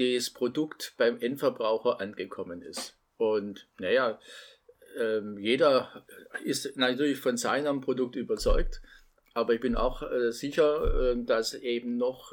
das Produkt beim Endverbraucher angekommen ist. Und naja, ähm, jeder ist natürlich von seinem Produkt überzeugt, aber ich bin auch äh, sicher, äh, dass eben noch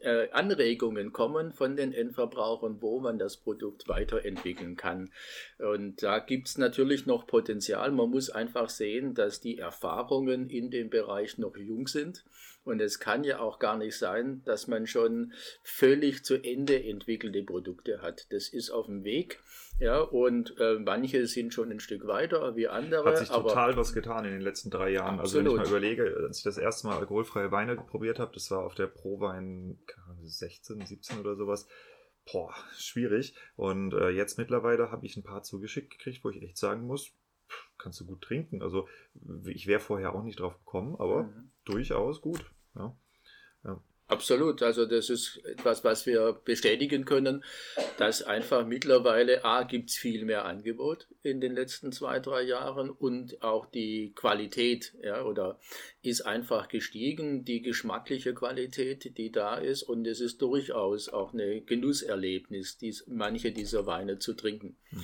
äh, Anregungen kommen von den Endverbrauchern, wo man das Produkt weiterentwickeln kann. Und da gibt es natürlich noch Potenzial. Man muss einfach sehen, dass die Erfahrungen in dem Bereich noch jung sind. Und es kann ja auch gar nicht sein, dass man schon völlig zu Ende entwickelte Produkte hat. Das ist auf dem Weg. Ja, und äh, manche sind schon ein Stück weiter wie andere. Hat sich total was getan in den letzten drei Jahren. Absolut. Also wenn ich mal überlege, als ich das erste Mal alkoholfreie Weine probiert habe, das war auf der Prowein 16, 17 oder sowas. Boah, schwierig. Und äh, jetzt mittlerweile habe ich ein paar zugeschickt gekriegt, wo ich echt sagen muss, kannst du gut trinken. Also ich wäre vorher auch nicht drauf gekommen, aber mhm. durchaus gut. Ja. ja. Absolut, also das ist etwas, was wir bestätigen können, dass einfach mittlerweile A gibt es viel mehr Angebot in den letzten zwei, drei Jahren und auch die Qualität ja, oder ist einfach gestiegen, die geschmackliche Qualität, die da ist und es ist durchaus auch eine Genusserlebnis, dies, manche dieser Weine zu trinken. Hm.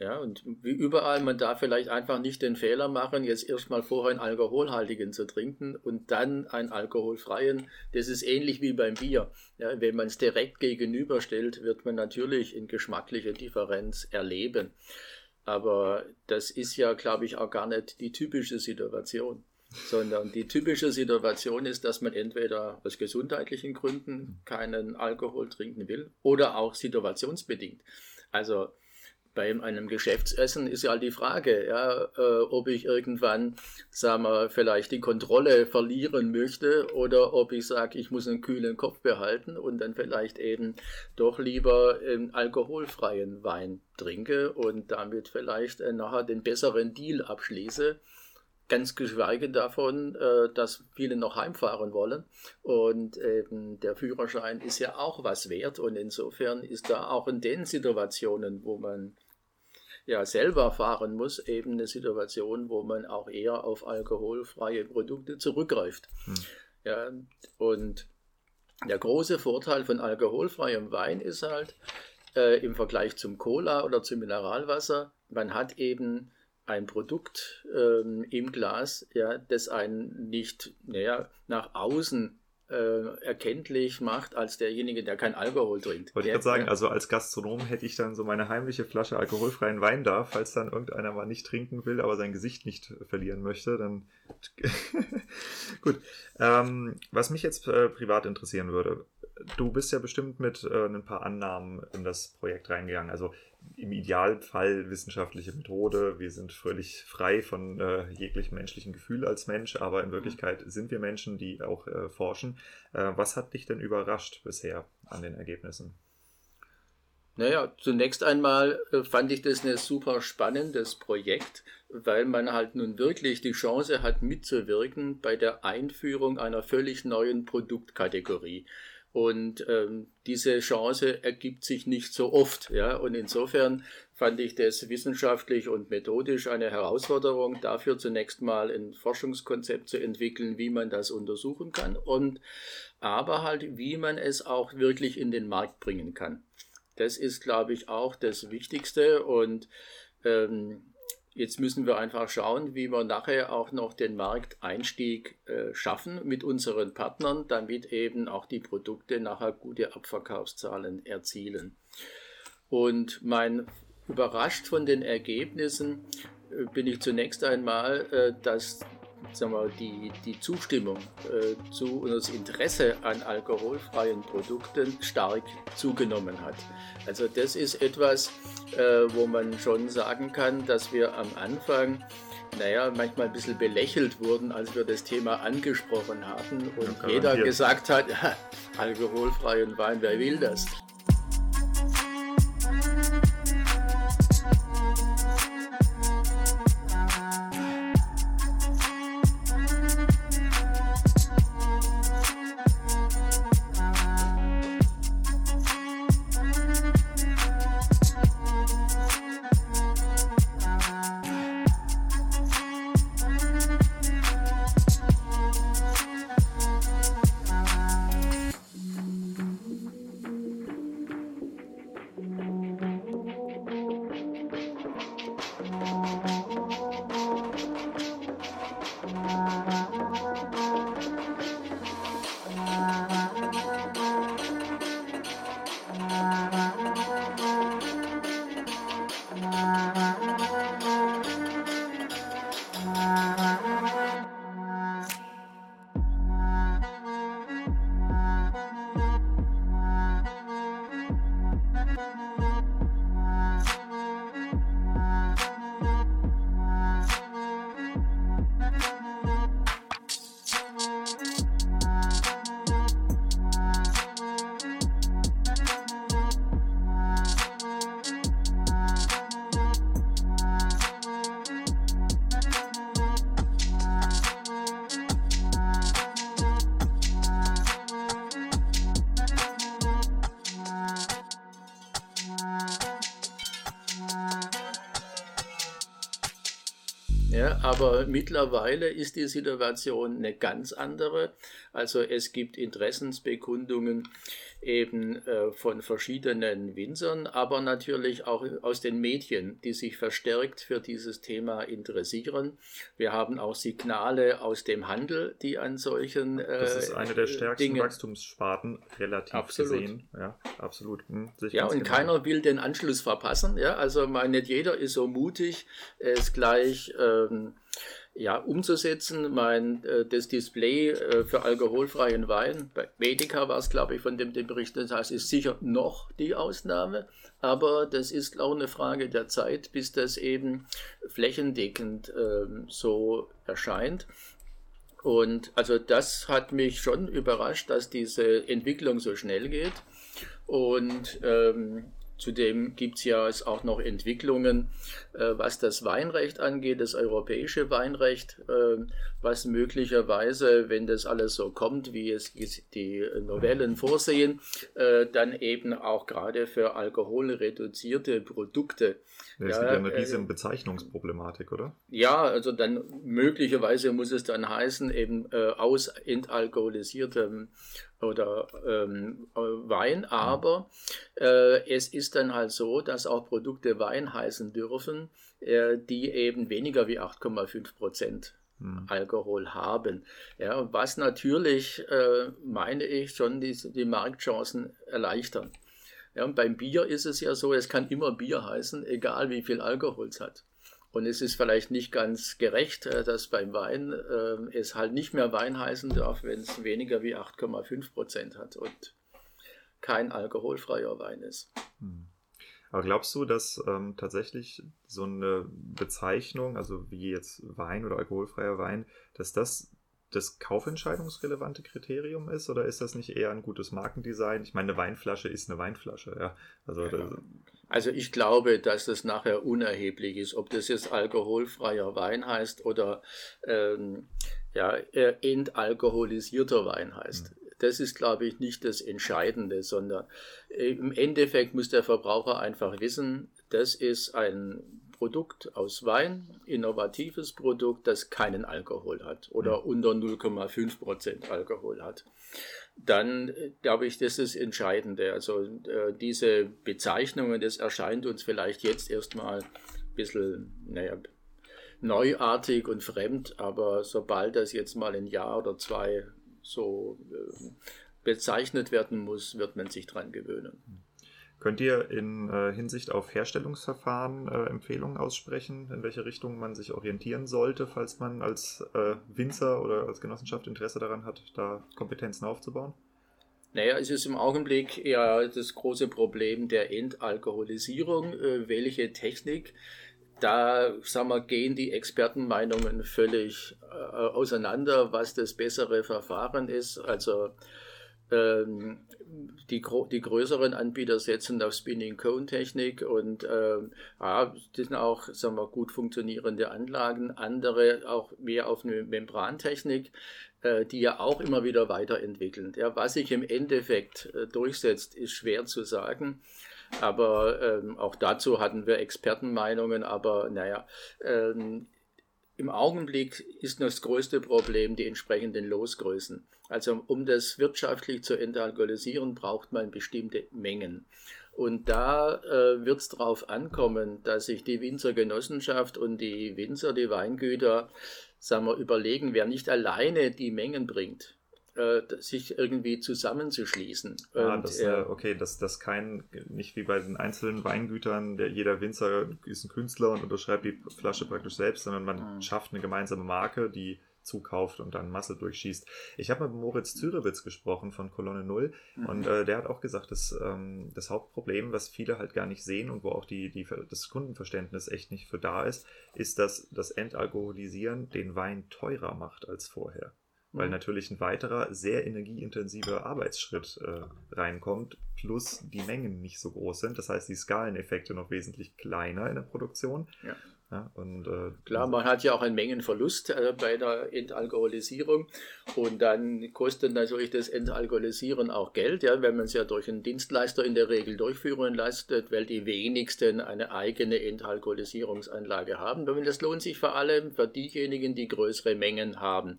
Ja, und wie überall, man darf vielleicht einfach nicht den Fehler machen, jetzt erstmal vorher einen alkoholhaltigen zu trinken und dann einen alkoholfreien. Das ist ähnlich wie beim Bier. Ja, wenn man es direkt gegenüberstellt, wird man natürlich eine geschmackliche Differenz erleben. Aber das ist ja, glaube ich, auch gar nicht die typische Situation sondern die typische Situation ist, dass man entweder aus gesundheitlichen Gründen keinen Alkohol trinken will oder auch situationsbedingt. Also bei einem Geschäftsessen ist ja die Frage, ja, äh, ob ich irgendwann, sagen wir, vielleicht die Kontrolle verlieren möchte oder ob ich sage, ich muss einen kühlen Kopf behalten und dann vielleicht eben doch lieber einen alkoholfreien Wein trinke und damit vielleicht äh, nachher den besseren Deal abschließe. Ganz geschweige davon, äh, dass viele noch heimfahren wollen. Und eben der Führerschein ist ja auch was wert. Und insofern ist da auch in den Situationen, wo man ja selber fahren muss, eben eine Situation, wo man auch eher auf alkoholfreie Produkte zurückgreift. Hm. Ja, und der große Vorteil von alkoholfreiem Wein ist halt äh, im Vergleich zum Cola oder zum Mineralwasser, man hat eben ein Produkt ähm, im Glas, ja, das einen nicht naja, nach außen äh, erkenntlich macht als derjenige, der kein Alkohol trinkt. Wollte ich gerade sagen, also als Gastronom hätte ich dann so meine heimliche Flasche alkoholfreien Wein da, falls dann irgendeiner mal nicht trinken will, aber sein Gesicht nicht verlieren möchte, dann gut. Ähm, was mich jetzt äh, privat interessieren würde, du bist ja bestimmt mit äh, ein paar Annahmen in das Projekt reingegangen. Also im Idealfall wissenschaftliche Methode. Wir sind völlig frei von äh, jeglichem menschlichen Gefühl als Mensch, aber in mhm. Wirklichkeit sind wir Menschen, die auch äh, forschen. Äh, was hat dich denn überrascht bisher an den Ergebnissen? Naja, zunächst einmal äh, fand ich das ein super spannendes Projekt, weil man halt nun wirklich die Chance hat mitzuwirken bei der Einführung einer völlig neuen Produktkategorie. Und ähm, diese Chance ergibt sich nicht so oft. Ja? Und insofern fand ich das wissenschaftlich und methodisch eine Herausforderung, dafür zunächst mal ein Forschungskonzept zu entwickeln, wie man das untersuchen kann und aber halt, wie man es auch wirklich in den Markt bringen kann. Das ist, glaube ich, auch das Wichtigste und ähm, Jetzt müssen wir einfach schauen, wie wir nachher auch noch den Markteinstieg äh, schaffen mit unseren Partnern, damit eben auch die Produkte nachher gute Abverkaufszahlen erzielen. Und mein überrascht von den Ergebnissen äh, bin ich zunächst einmal, äh, dass sagen wir, die, die Zustimmung äh, zu und das Interesse an alkoholfreien Produkten stark zugenommen hat. Also das ist etwas, äh, wo man schon sagen kann, dass wir am Anfang naja, manchmal ein bisschen belächelt wurden, als wir das Thema angesprochen hatten und ja, jeder gesagt hat, ja, alkoholfreien Wein, wer will das? Aber mittlerweile ist die Situation eine ganz andere. Also es gibt Interessensbekundungen eben äh, von verschiedenen Winzern, aber natürlich auch aus den Medien, die sich verstärkt für dieses Thema interessieren. Wir haben auch Signale aus dem Handel, die an solchen äh, Das ist eine der stärksten Dingen. Wachstumssparten relativ absolut. gesehen. Ja, absolut. Hm, ja, und genau. keiner will den Anschluss verpassen. Ja, also nicht jeder ist so mutig, es gleich ähm, ja, umzusetzen. Mein, äh, das Display äh, für alkoholfreien Wein, bei Medica war es, glaube ich, von dem, dem Bericht, das heißt, ist sicher noch die Ausnahme, aber das ist auch eine Frage der Zeit, bis das eben flächendeckend äh, so erscheint. Und also das hat mich schon überrascht, dass diese Entwicklung so schnell geht. Und ähm, Zudem gibt es ja auch noch Entwicklungen, was das Weinrecht angeht, das europäische Weinrecht, äh, was möglicherweise, wenn das alles so kommt, wie es die Novellen vorsehen, äh, dann eben auch gerade für alkoholreduzierte Produkte. Das ja, ist ja eine riesige Bezeichnungsproblematik, oder? Ja, also dann möglicherweise muss es dann heißen, eben aus entalkoholisiertem oder ähm, Wein, aber äh, es ist dann halt so, dass auch Produkte Wein heißen dürfen, äh, die eben weniger wie 8,5 Prozent hm. Alkohol haben. Ja, was natürlich, äh, meine ich, schon die, die Marktchancen erleichtern. Ja, und beim Bier ist es ja so, es kann immer Bier heißen, egal wie viel Alkohol es hat. Und es ist vielleicht nicht ganz gerecht, äh, dass beim Wein äh, es halt nicht mehr Wein heißen darf, wenn es weniger wie 8,5 Prozent hat und kein alkoholfreier Wein ist. Hm. Aber glaubst du, dass ähm, tatsächlich so eine Bezeichnung, also wie jetzt Wein oder alkoholfreier Wein, dass das das kaufentscheidungsrelevante Kriterium ist oder ist das nicht eher ein gutes Markendesign? Ich meine, eine Weinflasche ist eine Weinflasche, ja. Also, ja. also ich glaube, dass das nachher unerheblich ist, ob das jetzt alkoholfreier Wein heißt oder ähm, ja, entalkoholisierter Wein heißt. Mhm. Das ist, glaube ich, nicht das Entscheidende, sondern äh, im Endeffekt muss der Verbraucher einfach wissen, das ist ein Produkt aus Wein, innovatives Produkt, das keinen Alkohol hat oder mhm. unter 0,5 Prozent Alkohol hat. Dann äh, glaube ich, das ist das Entscheidende. Also äh, diese Bezeichnungen, das erscheint uns vielleicht jetzt erstmal ein bisschen, naja, neuartig und fremd, aber sobald das jetzt mal ein Jahr oder zwei so äh, bezeichnet werden muss, wird man sich dran gewöhnen. Könnt ihr in äh, Hinsicht auf Herstellungsverfahren äh, Empfehlungen aussprechen, in welche Richtung man sich orientieren sollte, falls man als äh, Winzer oder als Genossenschaft Interesse daran hat, da Kompetenzen aufzubauen? Naja, es ist im Augenblick eher das große Problem der Entalkoholisierung. Welche Technik da sagen wir, gehen die Expertenmeinungen völlig äh, auseinander, was das bessere Verfahren ist. Also ähm, die, die größeren Anbieter setzen auf Spinning Cone Technik und ähm, ja, das sind auch sagen wir, gut funktionierende Anlagen. Andere auch mehr auf eine Membrantechnik, äh, die ja auch immer wieder weiterentwickeln. Ja, was sich im Endeffekt äh, durchsetzt, ist schwer zu sagen. Aber ähm, auch dazu hatten wir Expertenmeinungen. Aber naja, ähm, im Augenblick ist das größte Problem die entsprechenden Losgrößen. Also um das wirtschaftlich zu entalkoholisieren, braucht man bestimmte Mengen. Und da äh, wird es darauf ankommen, dass sich die Winzergenossenschaft und die Winzer, die Weingüter, sagen wir, überlegen, wer nicht alleine die Mengen bringt, sich irgendwie zusammenzuschließen. Ah, das, äh, okay, dass das kein, nicht wie bei den einzelnen Weingütern, der jeder Winzer ist ein Künstler und unterschreibt die Flasche praktisch selbst, sondern man mhm. schafft eine gemeinsame Marke, die zukauft und dann Masse durchschießt. Ich habe mit Moritz Zürewitz gesprochen von Kolonne Null mhm. und äh, der hat auch gesagt, dass ähm, das Hauptproblem, was viele halt gar nicht sehen und wo auch die, die, das Kundenverständnis echt nicht für da ist, ist, dass das Entalkoholisieren den Wein teurer macht als vorher weil mhm. natürlich ein weiterer sehr energieintensiver Arbeitsschritt äh, reinkommt, plus die Mengen nicht so groß sind. Das heißt, die Skaleneffekte noch wesentlich kleiner in der Produktion. Ja. Ja, und, äh, Klar, man hat ja auch einen Mengenverlust äh, bei der Entalkoholisierung und dann kostet natürlich das Entalkoholisieren auch Geld, ja, wenn man es ja durch einen Dienstleister in der Regel durchführen lässt, weil die wenigsten eine eigene Entalkoholisierungsanlage haben. Und das lohnt sich vor allem für diejenigen, die größere Mengen haben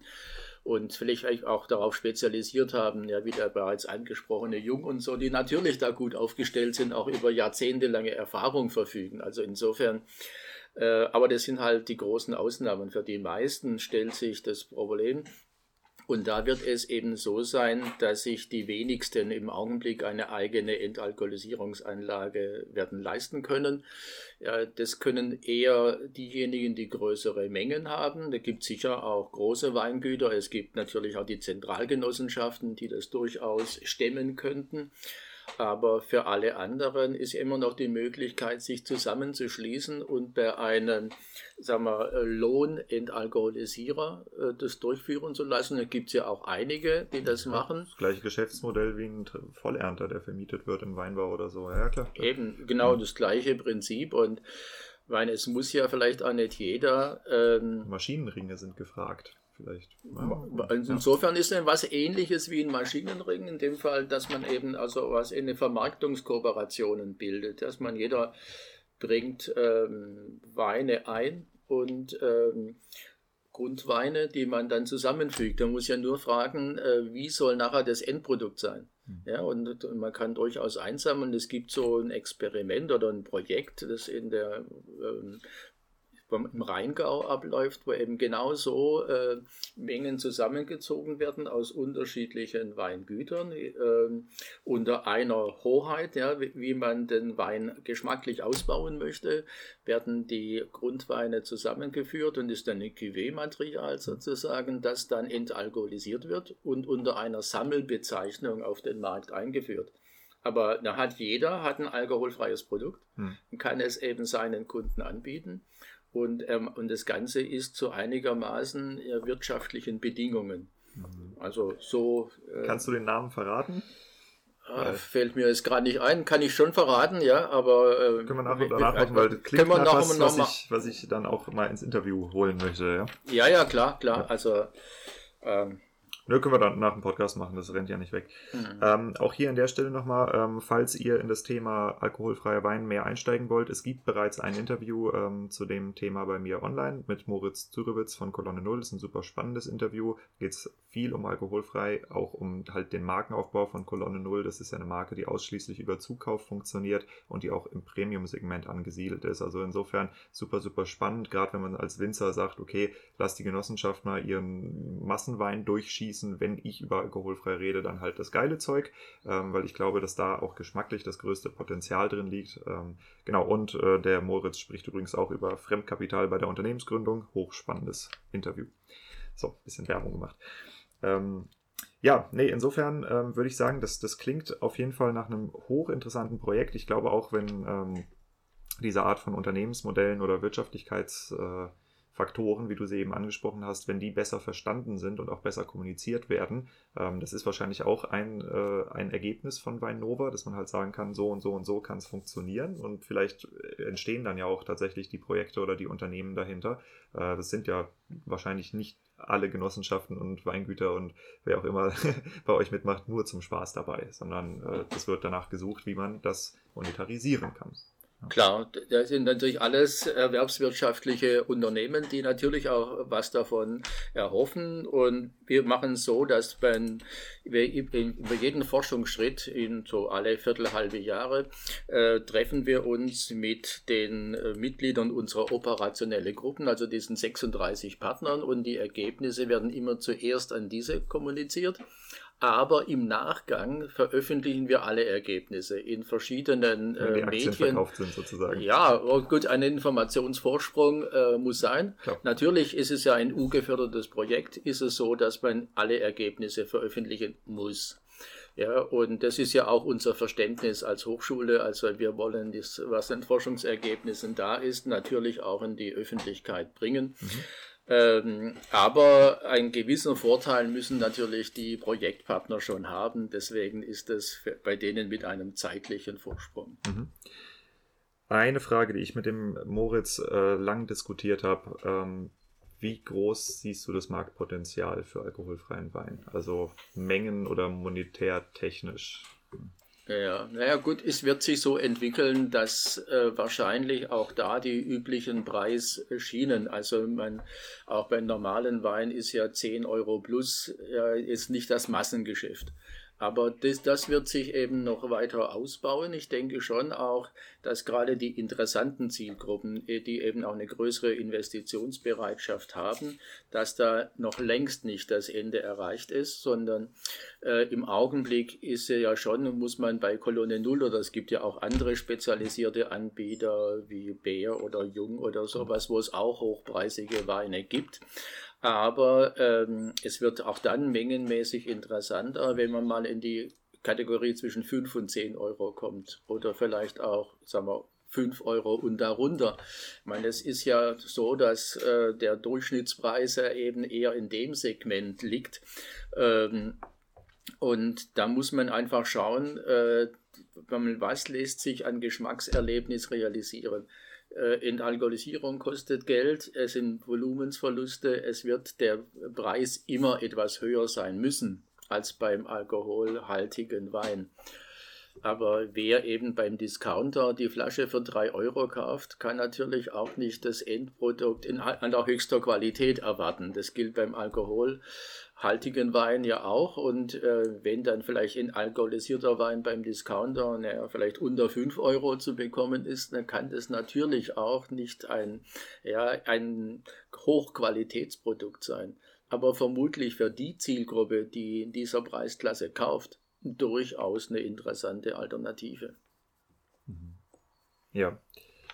und vielleicht auch darauf spezialisiert haben, ja, wie der bereits angesprochene Jung und so, die natürlich da gut aufgestellt sind, auch über jahrzehntelange Erfahrung verfügen. Also insofern, äh, aber das sind halt die großen Ausnahmen. Für die meisten stellt sich das Problem, und da wird es eben so sein, dass sich die wenigsten im Augenblick eine eigene Entalkoholisierungsanlage werden leisten können. Das können eher diejenigen, die größere Mengen haben. Da gibt es sicher auch große Weingüter. Es gibt natürlich auch die Zentralgenossenschaften, die das durchaus stemmen könnten. Aber für alle anderen ist immer noch die Möglichkeit, sich zusammenzuschließen und bei einem sagen wir, Lohnentalkoholisierer äh, das durchführen zu lassen. Da gibt es ja auch einige, die das ja, machen. Das gleiche Geschäftsmodell wie ein Vollernter, der vermietet wird im Weinbau oder so. Ja, klar. Eben, genau ja. das gleiche Prinzip. Und weil es muss ja vielleicht auch nicht jeder. Ähm, Maschinenringe sind gefragt vielleicht. Also insofern ist es was ähnliches wie ein Maschinenring, in dem Fall, dass man eben also was in Vermarktungskooperationen bildet, dass man jeder bringt ähm, Weine ein und ähm, Grundweine, die man dann zusammenfügt. Man muss ja nur fragen, äh, wie soll nachher das Endprodukt sein. Hm. Ja, und, und, man kann durchaus einsammeln. Es gibt so ein Experiment oder ein Projekt, das in der ähm, im Rheingau abläuft, wo eben genau so äh, Mengen zusammengezogen werden aus unterschiedlichen Weingütern äh, unter einer Hoheit, ja, wie, wie, man den Wein geschmacklich ausbauen möchte, werden die Grundweine zusammengeführt und ist dann ein Cuvée-Material sozusagen, das dann entalkoholisiert wird und unter einer Sammelbezeichnung auf den Markt eingeführt. Aber da hat jeder hat ein alkoholfreies Produkt hm. und kann es eben seinen Kunden anbieten. Und, ähm, und das Ganze ist zu einigermaßen äh, wirtschaftlichen Bedingungen. Mhm. Also so. Äh, Kannst du den Namen verraten? Äh, fällt mir jetzt gerade nicht ein, kann ich schon verraten, ja, aber. Äh, können wir nachher nachmachen, weil das klingt nach was, was, ich, was ich dann auch mal ins Interview holen möchte, ja. Ja, ja, klar, klar. Ja. Also. Ähm, Nö, können wir dann nach dem Podcast machen, das rennt ja nicht weg. Mhm. Ähm, auch hier an der Stelle nochmal, ähm, falls ihr in das Thema alkoholfreier Wein mehr einsteigen wollt, es gibt bereits ein Interview ähm, zu dem Thema bei mir online mit Moritz Zürewitz von Kolonne Null. Das ist ein super spannendes Interview. Geht es viel um alkoholfrei, auch um halt den Markenaufbau von Kolonne Null. Das ist ja eine Marke, die ausschließlich über Zukauf funktioniert und die auch im Premium-Segment angesiedelt ist. Also insofern super, super spannend, gerade wenn man als Winzer sagt, okay, lass die Genossenschaft mal ihren Massenwein durchschießen. Wenn ich über alkoholfrei rede, dann halt das geile Zeug, ähm, weil ich glaube, dass da auch geschmacklich das größte Potenzial drin liegt. Ähm, genau, und äh, der Moritz spricht übrigens auch über Fremdkapital bei der Unternehmensgründung. Hochspannendes Interview. So, bisschen Werbung gemacht. Ähm, ja, nee, insofern ähm, würde ich sagen, das, das klingt auf jeden Fall nach einem hochinteressanten Projekt. Ich glaube auch, wenn ähm, diese Art von Unternehmensmodellen oder Wirtschaftlichkeits... Äh, Faktoren, wie du sie eben angesprochen hast, wenn die besser verstanden sind und auch besser kommuniziert werden. Ähm, das ist wahrscheinlich auch ein, äh, ein Ergebnis von Weinova, dass man halt sagen kann, so und so und so kann es funktionieren und vielleicht entstehen dann ja auch tatsächlich die Projekte oder die Unternehmen dahinter. Äh, das sind ja wahrscheinlich nicht alle Genossenschaften und Weingüter und wer auch immer bei euch mitmacht, nur zum Spaß dabei, sondern äh, wird danach gesucht, wie man das monetarisieren kann. Klar, das sind natürlich alles erwerbswirtschaftliche Unternehmen, die natürlich auch was davon erhoffen. Und wir machen es so, dass wenn wir über jeden Forschungsschritt in so alle Viertel, halbe Jahre äh, treffen wir uns mit den äh, Mitgliedern unserer operationellen Gruppen, also diesen 36 Partnern. Und die Ergebnisse werden immer zuerst an diese kommuniziert aber im Nachgang veröffentlichen wir alle Ergebnisse in verschiedenen Wenn die äh, Medien. verkauft sind sozusagen. Ja, oh gut, ein Informationsvorsprung äh, muss sein. Klar. Natürlich ist es ja ein U-gefördertes Projekt, ist es so, dass man alle Ergebnisse veröffentlichen muss. Ja, und das ist ja auch unser Verständnis als Hochschule. Also wir wollen das, was an Forschungsergebnissen da ist, natürlich auch in die Öffentlichkeit bringen. Mhm. Ähm, aber einen gewissen Vorteil müssen natürlich die Projektpartner schon haben. Deswegen ist es bei denen mit einem zeitlichen Vorsprung. Mhm. Eine Frage, die ich mit dem Moritz äh, lang diskutiert habe. Ähm, wie groß siehst du das Marktpotenzial für alkoholfreien Wein? Also mengen- oder monetär technisch? Ja, naja gut, es wird sich so entwickeln, dass äh, wahrscheinlich auch da die üblichen Preisschienen, also man, auch beim normalen Wein ist ja 10 Euro plus, ja, ist nicht das Massengeschäft. Aber das, das wird sich eben noch weiter ausbauen. Ich denke schon auch, dass gerade die interessanten Zielgruppen, äh, die eben auch eine größere Investitionsbereitschaft haben, dass da noch längst nicht das Ende erreicht ist, sondern äh, im Augenblick ist ja schon, muss man bei Kolonne Null oder es gibt ja auch andere spezialisierte Anbieter wie Bär oder Jung oder sowas, wo es auch hochpreisige Weine gibt. Aber ähm, es wird auch dann mengenmäßig interessanter, wenn man mal in die Kategorie zwischen 5 und 10 Euro kommt oder vielleicht auch, sagen wir, 5 Euro und darunter. Ich meine, es ist ja so, dass äh, der Durchschnittspreis ja eben eher in dem Segment liegt. Ähm, und da muss man einfach schauen, äh, was lässt sich an Geschmackserlebnis realisieren. Äh, Entalkoholisierung kostet Geld, es sind Volumensverluste, es wird der Preis immer etwas höher sein müssen als beim alkoholhaltigen Wein. Aber wer eben beim Discounter die Flasche für 3 Euro kauft, kann natürlich auch nicht das Endprodukt in aller höchster Qualität erwarten. Das gilt beim Alkohol haltigen Wein ja auch. Und äh, wenn dann vielleicht ein alkoholisierter Wein beim Discounter naja, vielleicht unter 5 Euro zu bekommen ist, dann kann das natürlich auch nicht ein, ja, ein Hochqualitätsprodukt sein. Aber vermutlich für die Zielgruppe, die in dieser Preisklasse kauft, durchaus eine interessante Alternative. Mhm. Ja,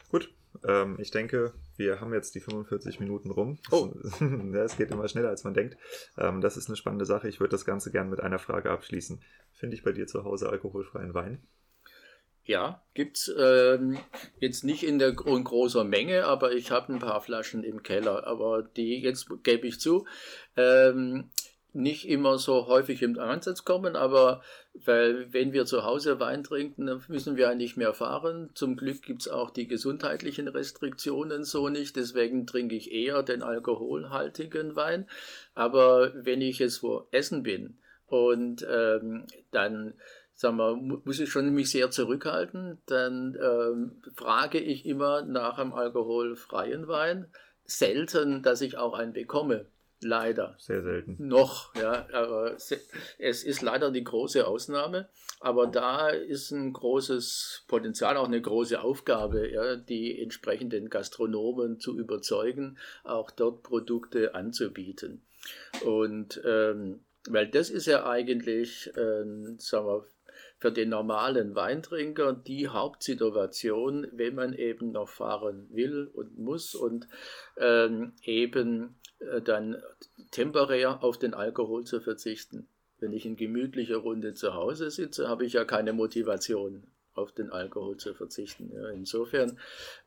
gut. Ähm, ich denke, wir haben jetzt die 45 Minuten rum. Oh. es geht immer schneller, als man denkt. Ähm, das ist eine spannende Sache. Ich würde das Ganze gerne mit einer Frage abschließen. Finde ich bei dir zu Hause alkoholfreien Wein? Ja, gibt's ähm, jetzt nicht in der in großer Menge, aber ich habe ein paar Flaschen im Keller. Aber die jetzt gebe ich zu. Ähm, nicht immer so häufig im Einsatz kommen, aber weil wenn wir zu Hause Wein trinken, dann müssen wir ja nicht mehr fahren. Zum Glück gibt es auch die gesundheitlichen Restriktionen so nicht, deswegen trinke ich eher den alkoholhaltigen Wein. Aber wenn ich jetzt wo essen bin und ähm, dann sagen wir, muss ich schon mich sehr zurückhalten, dann ähm, frage ich immer nach einem alkoholfreien Wein. Selten, dass ich auch einen bekomme. Leider. Sehr selten. Noch, ja. Aber es ist leider die große Ausnahme. Aber da ist ein großes Potenzial, auch eine große Aufgabe, ja, die entsprechenden Gastronomen zu überzeugen, auch dort Produkte anzubieten. Und ähm, weil das ist ja eigentlich, äh, sagen wir, für den normalen Weintrinker die Hauptsituation, wenn man eben noch fahren will und muss und ähm, eben dann temporär auf den Alkohol zu verzichten. Wenn ich in gemütlicher Runde zu Hause sitze, habe ich ja keine Motivation, auf den Alkohol zu verzichten. Ja, insofern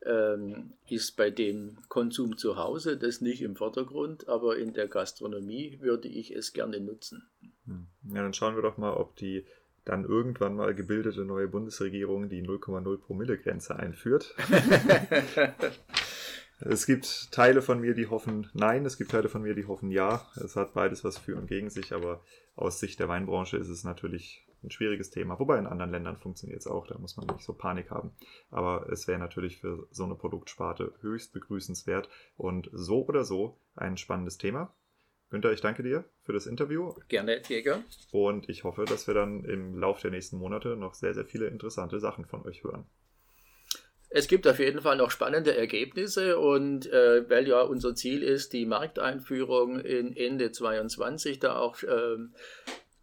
ähm, ist bei dem Konsum zu Hause das nicht im Vordergrund, aber in der Gastronomie würde ich es gerne nutzen. Hm. Ja, dann schauen wir doch mal, ob die dann irgendwann mal gebildete neue Bundesregierung die 0,0 Promille-Grenze einführt. es gibt Teile von mir, die hoffen nein, es gibt Teile von mir, die hoffen ja. Es hat beides was für und gegen sich, aber aus Sicht der Weinbranche ist es natürlich ein schwieriges Thema. Wobei in anderen Ländern funktioniert es auch, da muss man nicht so Panik haben. Aber es wäre natürlich für so eine Produktsparte höchst begrüßenswert und so oder so ein spannendes Thema. Günther, ich danke dir für das Interview. Gerne, Jäger. Und ich hoffe, dass wir dann im Laufe der nächsten Monate noch sehr, sehr viele interessante Sachen von euch hören. Es gibt auf jeden Fall noch spannende Ergebnisse und äh, weil ja unser Ziel ist, die Markteinführung in Ende 22 da auch äh,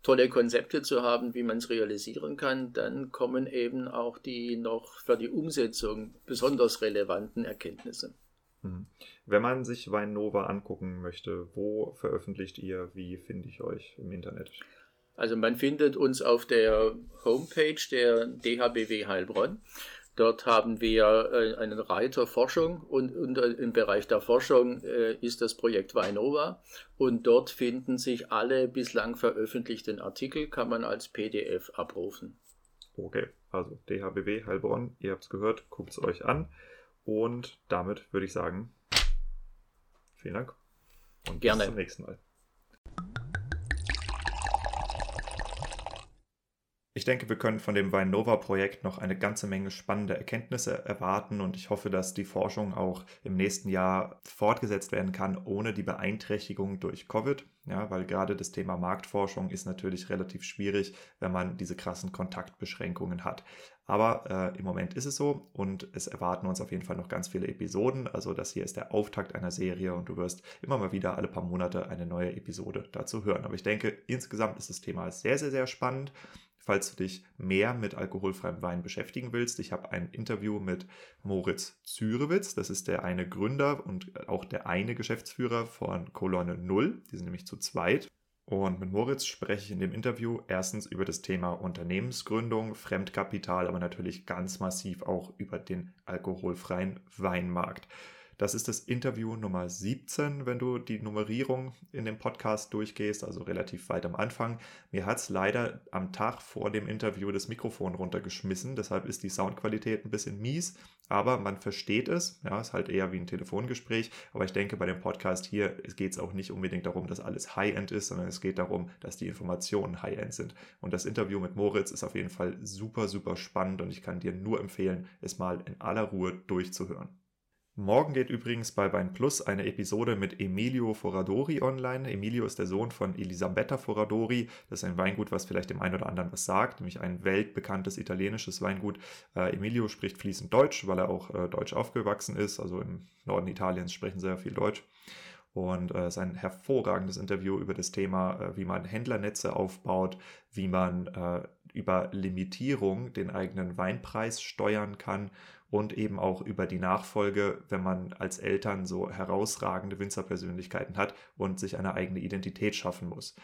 tolle Konzepte zu haben, wie man es realisieren kann, dann kommen eben auch die noch für die Umsetzung besonders relevanten Erkenntnisse. Mhm. Wenn man sich Weinova angucken möchte, wo veröffentlicht ihr, wie finde ich euch im Internet? Also man findet uns auf der Homepage der DHBW Heilbronn. Dort haben wir äh, einen Reiter Forschung und im Bereich der Forschung äh, ist das Projekt Weinova und dort finden sich alle bislang veröffentlichten Artikel, kann man als PDF abrufen. Okay, also DHBW Heilbronn, ihr habt es gehört, guckt es euch an. Und damit würde ich sagen, vielen Dank und Gerne. bis zum nächsten Mal. Ich denke, wir können von dem Weinova-Projekt noch eine ganze Menge spannende Erkenntnisse erwarten und ich hoffe, dass die Forschung auch im nächsten Jahr fortgesetzt werden kann, ohne die Beeinträchtigung durch Covid. Ja, weil gerade das Thema Marktforschung ist natürlich relativ schwierig, wenn man diese krassen Kontaktbeschränkungen hat. Aber äh, im Moment ist es so und es erwarten uns auf jeden Fall noch ganz viele Episoden. Also das hier ist der Auftakt einer Serie und du wirst immer mal wieder alle paar Monate eine neue Episode dazu hören. Aber ich denke, insgesamt ist das Thema sehr, sehr, sehr spannend falls du dich mehr mit alkoholfreiem Wein beschäftigen willst. Ich habe ein Interview mit Moritz Zürewitz. Das ist der eine Gründer und auch der eine Geschäftsführer von Kolonne Null. Die sind nämlich zu zweit. Und mit Moritz spreche ich in dem Interview erstens über das Thema Unternehmensgründung, Fremdkapital, aber natürlich ganz massiv auch über den alkoholfreien Weinmarkt. Das ist das Interview Nummer 17, wenn du die Nummerierung in dem Podcast durchgehst, also relativ weit am Anfang. Mir hat es leider am Tag vor dem Interview das Mikrofon runtergeschmissen, deshalb ist die Soundqualität ein bisschen mies, aber man versteht es. Ja, ist halt eher wie ein Telefongespräch, aber ich denke bei dem Podcast hier geht es auch nicht unbedingt darum, dass alles High-End ist, sondern es geht darum, dass die Informationen High-End sind. Und das Interview mit Moritz ist auf jeden Fall super, super spannend und ich kann dir nur empfehlen, es mal in aller Ruhe durchzuhören. Morgen geht übrigens bei Wein Plus eine Episode mit Emilio Foradori online. Emilio ist der Sohn von Elisabetta Foradori. Das ist ein Weingut, was vielleicht dem einen oder anderen was sagt, nämlich ein weltbekanntes italienisches Weingut. Äh, Emilio spricht fließend Deutsch, weil er auch äh, deutsch aufgewachsen ist. Also im Norden Italiens sprechen sehr viel Deutsch. Und es äh, ist ein hervorragendes Interview über das Thema, äh, wie man Händlernetze aufbaut, wie man äh, über Limitierung den eigenen Weinpreis steuern kann und eben auch über die Nachfolge, wenn man als Eltern so herausragende Winzerpersönlichkeiten hat und sich eine eigene Identität schaffen muss.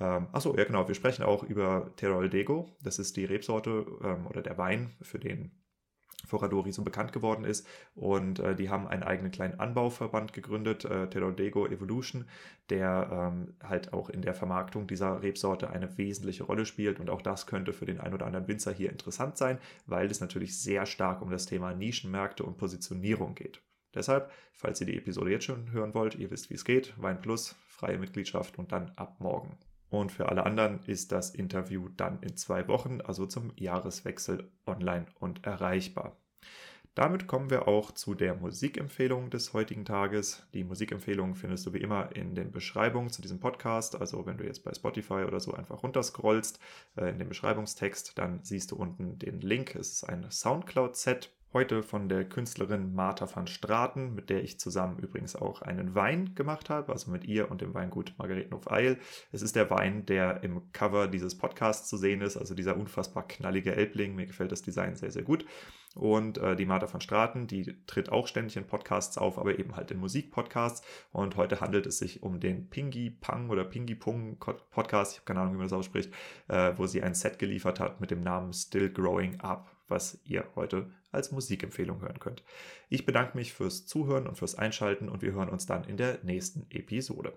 Ähm, achso, ja genau, wir sprechen auch über Terol Dego. Das ist die Rebsorte ähm, oder der Wein, für den Foradori so bekannt geworden ist. Und äh, die haben einen eigenen kleinen Anbauverband gegründet, äh, Terodego Evolution, der ähm, halt auch in der Vermarktung dieser Rebsorte eine wesentliche Rolle spielt. Und auch das könnte für den ein oder anderen Winzer hier interessant sein, weil es natürlich sehr stark um das Thema Nischenmärkte und Positionierung geht. Deshalb, falls ihr die Episode jetzt schon hören wollt, ihr wisst, wie es geht, Wein Plus, freie Mitgliedschaft und dann ab morgen. Und für alle anderen ist das Interview dann in zwei Wochen, also zum Jahreswechsel, online und erreichbar. Damit kommen wir auch zu der Musikempfehlung des heutigen Tages. Die Musikempfehlung findest du wie immer in den Beschreibungen zu diesem Podcast. Also wenn du jetzt bei Spotify oder so einfach runterscrollst äh, in den Beschreibungstext, dann siehst du unten den Link. Es ist ein Soundcloud-Set Heute von der Künstlerin Martha van Straten, mit der ich zusammen übrigens auch einen Wein gemacht habe, also mit ihr und dem Weingut Margaretenhof Eil. Es ist der Wein, der im Cover dieses Podcasts zu sehen ist, also dieser unfassbar knallige Elbling. Mir gefällt das Design sehr, sehr gut. Und äh, die Martha van Straten, die tritt auch ständig in Podcasts auf, aber eben halt in Musikpodcasts. Und heute handelt es sich um den Pingi Pang oder Pingi Pung Podcast, ich habe keine Ahnung, wie man das ausspricht, äh, wo sie ein Set geliefert hat mit dem Namen Still Growing Up was ihr heute als Musikempfehlung hören könnt. Ich bedanke mich fürs Zuhören und fürs Einschalten und wir hören uns dann in der nächsten Episode.